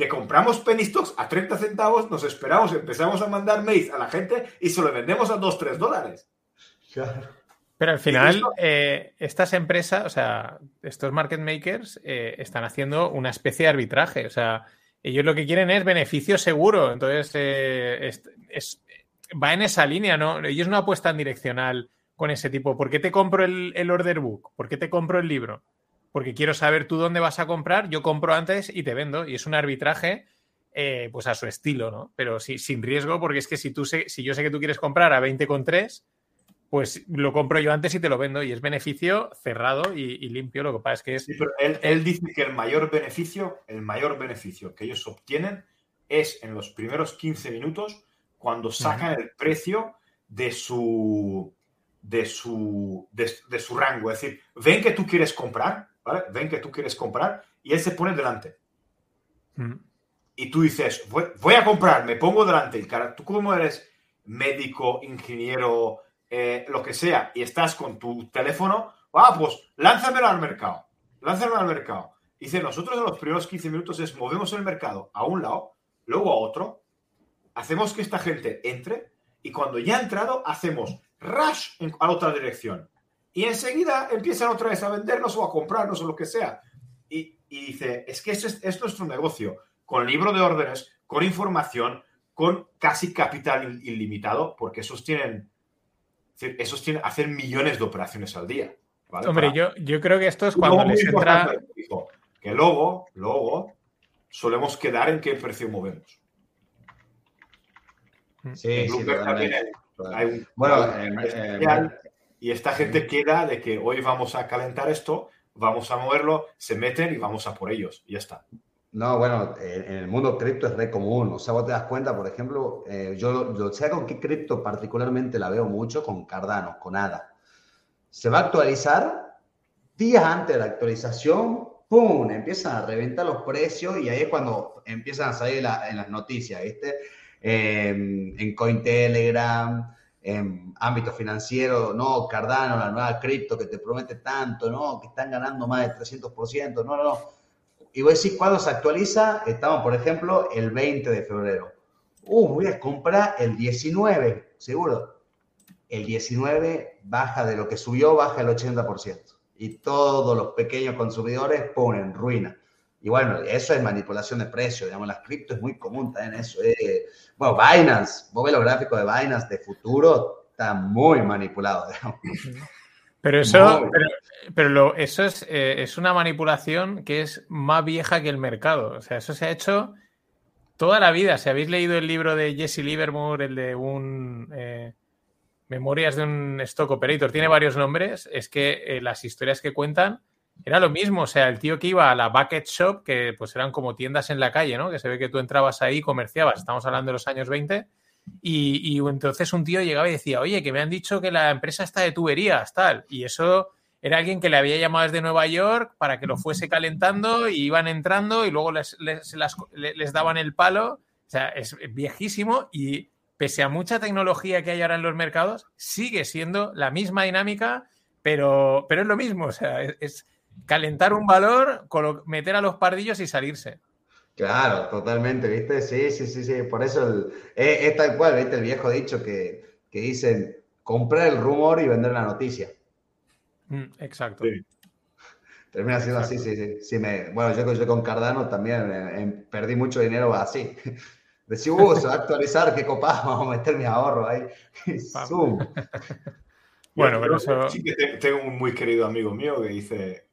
Que compramos penny stocks a 30 centavos, nos esperamos, empezamos a mandar mails a la gente y se lo vendemos a 2, 3 dólares. Pero al final, eh, estas empresas, o sea, estos market makers eh, están haciendo una especie de arbitraje. O sea, ellos lo que quieren es beneficio seguro. Entonces, eh, es- es- va en esa línea, ¿no? Ellos no apuestan direccional con ese tipo. ¿Por qué te compro el, el order book? ¿Por qué te compro el libro? Porque quiero saber tú dónde vas a comprar. Yo compro antes y te vendo. Y es un arbitraje. eh, pues a su estilo, ¿no? Pero sí, sin riesgo, porque es que si tú sé- si yo sé que tú quieres comprar a 20,3, pues lo compro yo antes y te lo vendo y es beneficio cerrado y, y limpio. Lo que pasa es que es Sí, pero él, él dice que el mayor beneficio, el mayor beneficio que ellos obtienen es en los primeros 15 minutos cuando sacan el precio de su de su de, de su rango. Es decir, ven que tú quieres comprar, ¿vale? Ven que tú quieres comprar y él se pone delante. Mm. y tú dices, voy, voy a comprar, me pongo delante. Y cara, tú como eres médico, ingeniero, eh, lo que sea, y estás con tu teléfono, ah, pues lánzamelo al mercado, lánzamelo al mercado. Dice, nosotros en los primeros 15 minutos es movemos el mercado a un lado, luego a otro, hacemos que esta gente entre y cuando ya ha entrado hacemos rush en, a otra dirección. Y enseguida empiezan otra vez a vendernos o a comprarnos o lo que sea. Y, y dice, es que ese es, es nuestro negocio, con libro de órdenes, con información, con casi capital il- ilimitado, porque esos tienen, esos tienen, hacen millones de operaciones al día. ¿vale? Hombre, Para- yo, yo creo que esto es cuando les entra. que luego, luego, solemos quedar en qué precio movemos. Sí, sí, hay, hay un Bueno, eh, eh, y esta gente queda de que hoy vamos a calentar esto, vamos a moverlo, se meten y vamos a por ellos. Y ya está. No, bueno, eh, en el mundo cripto es re común. O sea, vos te das cuenta, por ejemplo, eh, yo, yo sé con qué cripto particularmente la veo mucho, con Cardano, con ADA. Se va a actualizar días antes de la actualización, ¡pum! Empiezan a reventar los precios y ahí es cuando empiezan a salir en las noticias, ¿viste? en Cointelegram, en ámbito financiero, no, Cardano, la nueva cripto que te promete tanto, no, que están ganando más de 300%, no, no, no. Y voy a decir, ¿cuándo se actualiza? Estamos, por ejemplo, el 20 de febrero. Uh, voy a comprar el 19, seguro. El 19 baja de lo que subió, baja el 80%. Y todos los pequeños consumidores ponen ruina. Y bueno, eso es manipulación de precios, digamos, las cripto es muy común también eso. Eh. Bueno, Binance, vos ves los gráficos de Binance de futuro, está muy manipulado, digamos. Pero eso, pero, eso es, eh, es una manipulación que es más vieja que el mercado. O sea, eso se ha hecho toda la vida. Si habéis leído el libro de Jesse Livermore, el de un eh, Memorias de un Stock Operator, tiene varios nombres, es que las historias que cuentan era lo mismo, o sea, el tío que iba a la bucket shop, que pues eran como tiendas en la calle, ¿no? Que se ve que tú entrabas ahí y comerciabas, estamos hablando de los años 20, y, entonces un tío llegaba y decía, oye, que me han dicho que la empresa está de tuberías, tal, y eso era alguien que le había llamado desde Nueva York para que lo fuese calentando y iban entrando y luego les, les daban el palo, o sea, es viejísimo y pese a mucha tecnología que hay ahora en los mercados, sigue siendo la misma dinámica, pero, pero es lo mismo, o sea, es calentar un valor, meter a los pardillos y salirse. Claro, totalmente, ¿viste? Sí, sí, sí, sí. Por eso es, tal cual, ¿viste? El viejo dicho que, dicen comprar el rumor y vender la noticia. Mm, exacto. Termina siendo así, sí, sí. sí me, bueno, yo, yo, con Cardano también eh, eh, perdí mucho dinero así. Decía, uh, se va a actualizar, qué copado, vamos a meter mi ahorro ahí. Zoom. bueno, pero eso... Sí que tengo un muy querido amigo mío que dice,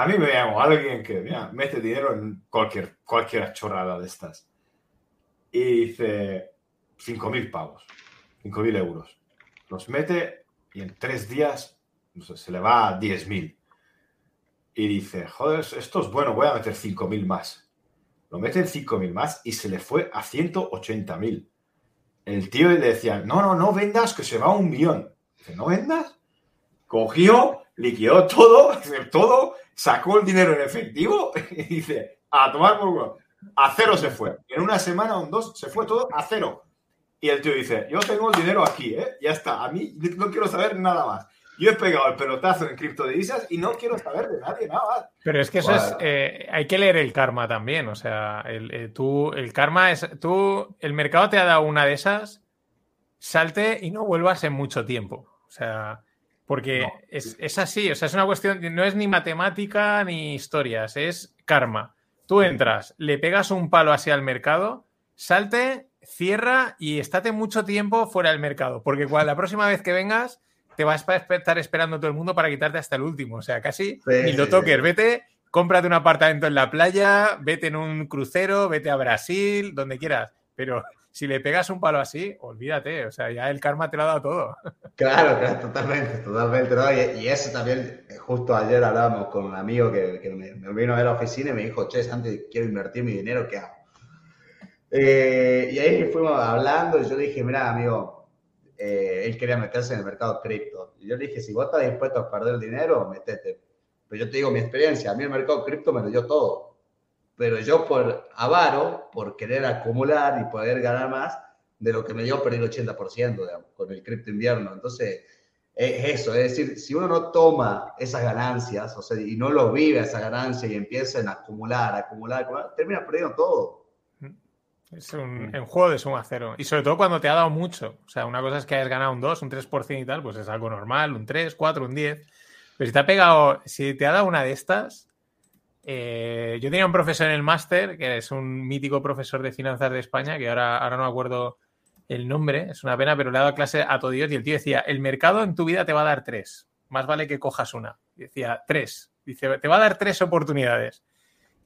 a mí me llamo alguien que mete dinero en cualquier, chorrada de estas. Y dice 5.000 pavos, 5.000 euros. Los mete y en tres días se le va a 10.000. Y dice, joder, esto es bueno, voy a meter 5.000 más. Lo mete en 5.000 más y se le fue a 180.000. El tío le decía, no, no, no vendas, que se va a un millón. Dice, ¿no vendas? Cogió, liquidó todo, todo, sacó el dinero en efectivo y dice, a tomar por culo. A cero se fue. En una semana o dos se fue todo a cero. Y el tío dice, yo tengo el dinero aquí, ¿eh? Ya está, a mí no quiero saber nada más. Yo he pegado el pelotazo en criptodivisas y no quiero saber de nadie nada más. Pero es que eso es, eh, hay que leer el karma también, o sea, el, eh, tú, el karma es, tú, el mercado te ha dado una de esas, salte y no vuelvas en mucho tiempo. O sea, porque es, así, o sea, es una cuestión, no es ni matemática ni historias, es karma. Tú entras, le pegas un palo así al mercado, salte, cierra y estate mucho tiempo fuera del mercado, porque cuando, la próxima vez que vengas te vas a estar esperando todo el mundo para quitarte hasta el último, o sea, casi ni lo toques, vete, cómprate un apartamento en la playa, vete en un crucero, vete a Brasil, donde quieras, pero si le pegas un palo así, olvídate, o sea, ya el karma te lo ha dado todo. Claro, claro, totalmente, totalmente. Y, eso también, eh, justo ayer hablábamos con un amigo que, me, vino a ver a la oficina y me dijo, che, antes quiero invertir mi dinero, ¿qué hago? Eh, y ahí fuimos hablando y yo le dije, mira, amigo, eh, él quería meterse en el mercado cripto. Y yo le dije, si vos estás dispuesto a perder dinero, metete. Pero yo te digo mi experiencia, a mí el mercado cripto me lo dio todo pero yo por avaro, por querer acumular y poder ganar más, de lo que me dio perder el 80% con el cripto invierno. Entonces, es eso, es decir, si uno no toma esas ganancias, o sea, y no lo vive esa ganancia y empieza a acumular, acumular, acumular, termina perdiendo todo. Es un, en juego de suma cero. Y sobre todo cuando te ha dado mucho. O sea, una cosa es que hayas ganado un 2, un 3% y tal, pues es algo normal, un 3, 4, un 10. Pero si te ha pegado, si te ha dado una de estas, eh, yo tenía un profesor en el máster, que es un mítico profesor de finanzas de España, que ahora, ahora no me acuerdo el nombre, es una pena, pero le dado clase a todo Dios y el tío decía, el mercado en tu vida te va a dar tres, más vale que cojas una. Decía, tres. Dice, te va a dar tres oportunidades.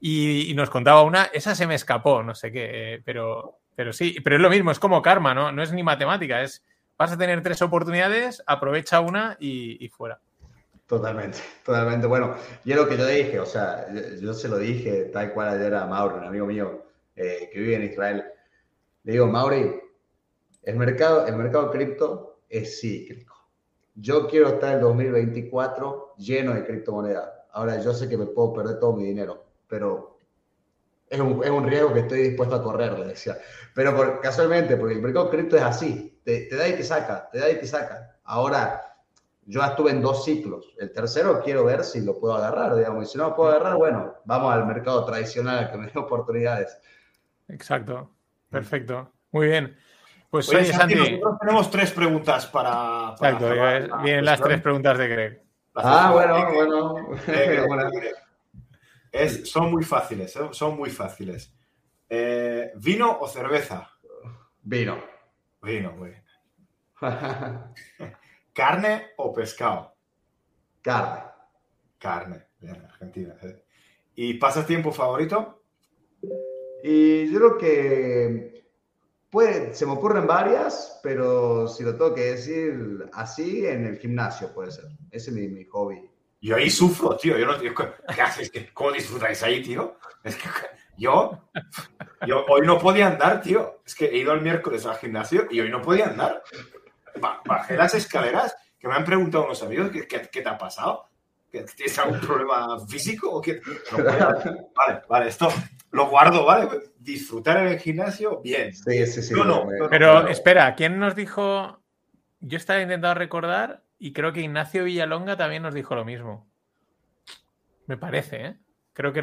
Y, nos contaba una, esa se me escapó, no sé qué, eh, pero, pero sí, pero es lo mismo, es como karma, ¿no? No es ni matemática, es vas a tener tres oportunidades, aprovecha una y fuera. Totalmente, totalmente. Bueno, yo lo que yo dije, o sea, yo, se lo dije tal cual ayer a Mauro, un amigo mío eh, que vive en Israel. Le digo, Mauri, el mercado, el mercado cripto es cíclico. Yo quiero estar en 2024 lleno de criptomonedas. Ahora yo sé que me puedo perder todo mi dinero, pero es un, es un riesgo que estoy dispuesto a correr, le decía. Pero por, casualmente, porque el mercado cripto es así, te, te da y te saca, te da y te saca. Ahora, yo estuve en dos ciclos. El tercero quiero ver si lo puedo agarrar, digamos. Y si no lo puedo agarrar, bueno, vamos al mercado tradicional que me dé oportunidades. Exacto. Perfecto. Muy bien. Pues Oye, Santi, Santi. nosotros tenemos tres preguntas para. para Exacto, la vienen las tres preguntas de Greg. Ah, bueno, Eh, bueno. eh, Bueno. es- son muy fáciles, eh, son muy fáciles. Eh, ¿Vino o cerveza? Vino. Vino, muy bien. ¿Carne o pescado? Carne. Carne, bien, Argentina. eh. ¿Y pasatiempo favorito? Y yo creo que puede, se me ocurren varias, pero si lo tengo que decir así, en el gimnasio puede ser. Ese es mi, mi hobby. Yo ahí sufro, tío. Yo no, yo- ¿qué haces? ¿Qué- ¿Cómo disfrutáis ahí, tío? Es que yo, yo hoy no podía andar, tío. Es que he ido el miércoles al gimnasio y hoy no podía andar. Ba- Bajé las escaleras que me han preguntado unos amigos ¿qué, qué, qué te ha pasado? ¿Que ¿Tienes algún problema físico o qué? No. Vale, vale, esto lo guardo, ¿vale? Disfrutar en el gimnasio, bien. Sí, sí, sí. No, no, me- no, Pero espera, ¿quién nos dijo? Yo estaba intentando recordar y creo que Ignacio Villalonga también nos dijo lo mismo. Me parece, ¿eh? Creo que,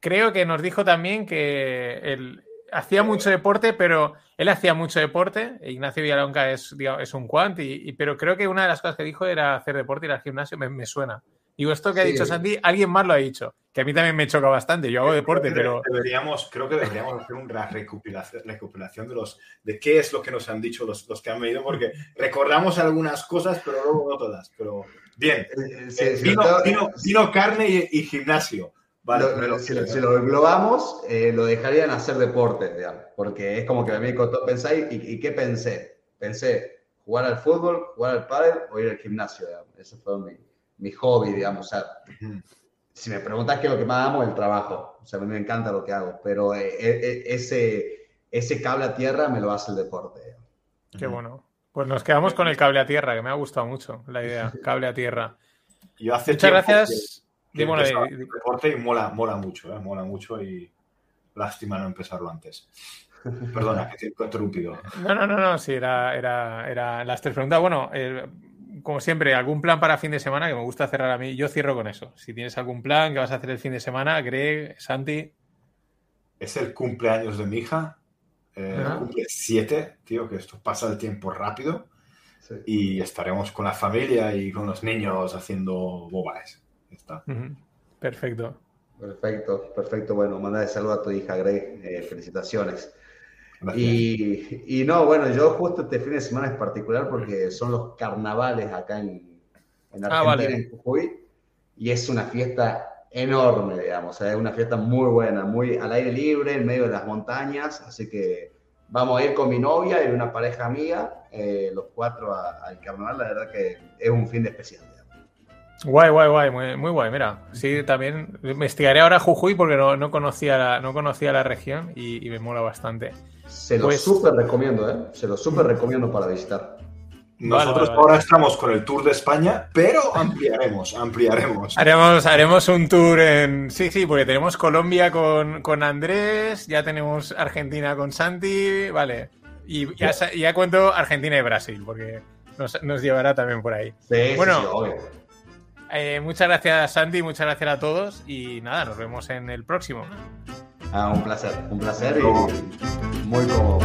creo que nos dijo también que él hacía mucho deporte, pero él hacía mucho deporte. Ignacio Villalonga es, digamos, es un quant, y, y- pero creo que una de las cosas que dijo era hacer deporte y ir al gimnasio. Me, me suena. Digo, esto que ha Sí. dicho Sandy, alguien más lo ha dicho. Que a mí también me choca bastante. Yo hago deporte, Creo que pero. deberíamos, creo que deberíamos hacer una recopilación, recopilación de los de qué es lo que nos han dicho los, los que han venido, porque recordamos algunas cosas, pero luego no todas. Pero bien, Eh, sí, Eh, sí, vino, vino- vino carne y, y gimnasio. Vale, lo- me lo- si, lo, si lo englobamos, eh, lo dejarían hacer deporte, digamos, porque es como que a mí me costó pensar y, y qué pensé. Pensé jugar al fútbol, jugar al pádel o ir al gimnasio, digamos. Ese fue mi, mi hobby, digamos. O sea, Ujú. si me preguntas qué es lo que más amo, el trabajo. O sea, a mí me encanta lo que hago, pero eh, eh, ese, ese cable a tierra me lo hace el deporte. digamos. Qué bueno. Pues nos quedamos con el cable a tierra, que me ha gustado mucho la idea. Cable a tierra. Yo hace Muchas gracias. que- deporte y mola, mola mucho, ¿eh? mola mucho y lástima no empezarlo antes. Perdona, que te he interrumpido. No, no, no, no, sí, era, era, era las tres preguntas. Bueno, eh, como siempre, algún plan para fin de semana que me gusta cerrar a mí. Yo cierro con eso. Si tienes algún plan que vas a hacer el fin de semana, Greg, Santi. Es el cumpleaños de mi hija. eh, cumple siete, tío, que esto pasa el tiempo rápido. Sí. y estaremos con la familia y con los niños haciendo bobaes. Está. Perfecto. Perfecto, perfecto. Bueno, manda saludo a tu hija, Greg. Eh, felicitaciones. Y, y no, bueno, yo justo este fin de semana es particular porque son los carnavales acá en, en Ah, Argentina, vale. en Jujuy, y es una fiesta enorme, digamos, o sea, es una fiesta muy buena, muy al aire libre, en medio de las montañas, así que vamos a ir con mi novia y una pareja amiga, eh, los cuatro a- al carnaval, la verdad que es un fin de especial. Guay, guay, guay, muy, muy guay. Mira, sí, también investigaré ahora Jujuy porque no, no conocía, la, no conocía la región y, y me mola bastante. Se lo Pues- súper recomiendo, ¿eh? Se lo súper recomiendo para visitar. Nosotros vale, vale. ahora estamos con el Tour de España, pero ampliaremos, ampliaremos. Haremos, haremos un tour en. Sí, sí, porque tenemos Colombia con, con Andrés, ya tenemos Argentina con Santi, vale. Y ya, cuento Argentina y Brasil, porque nos, nos llevará también por ahí. Sí, sí, Bueno. sí, obvio. Eh, muchas gracias, Santi, muchas gracias a todos y nada, nos vemos en el próximo. Ah, un placer, un placer y muy cómodo.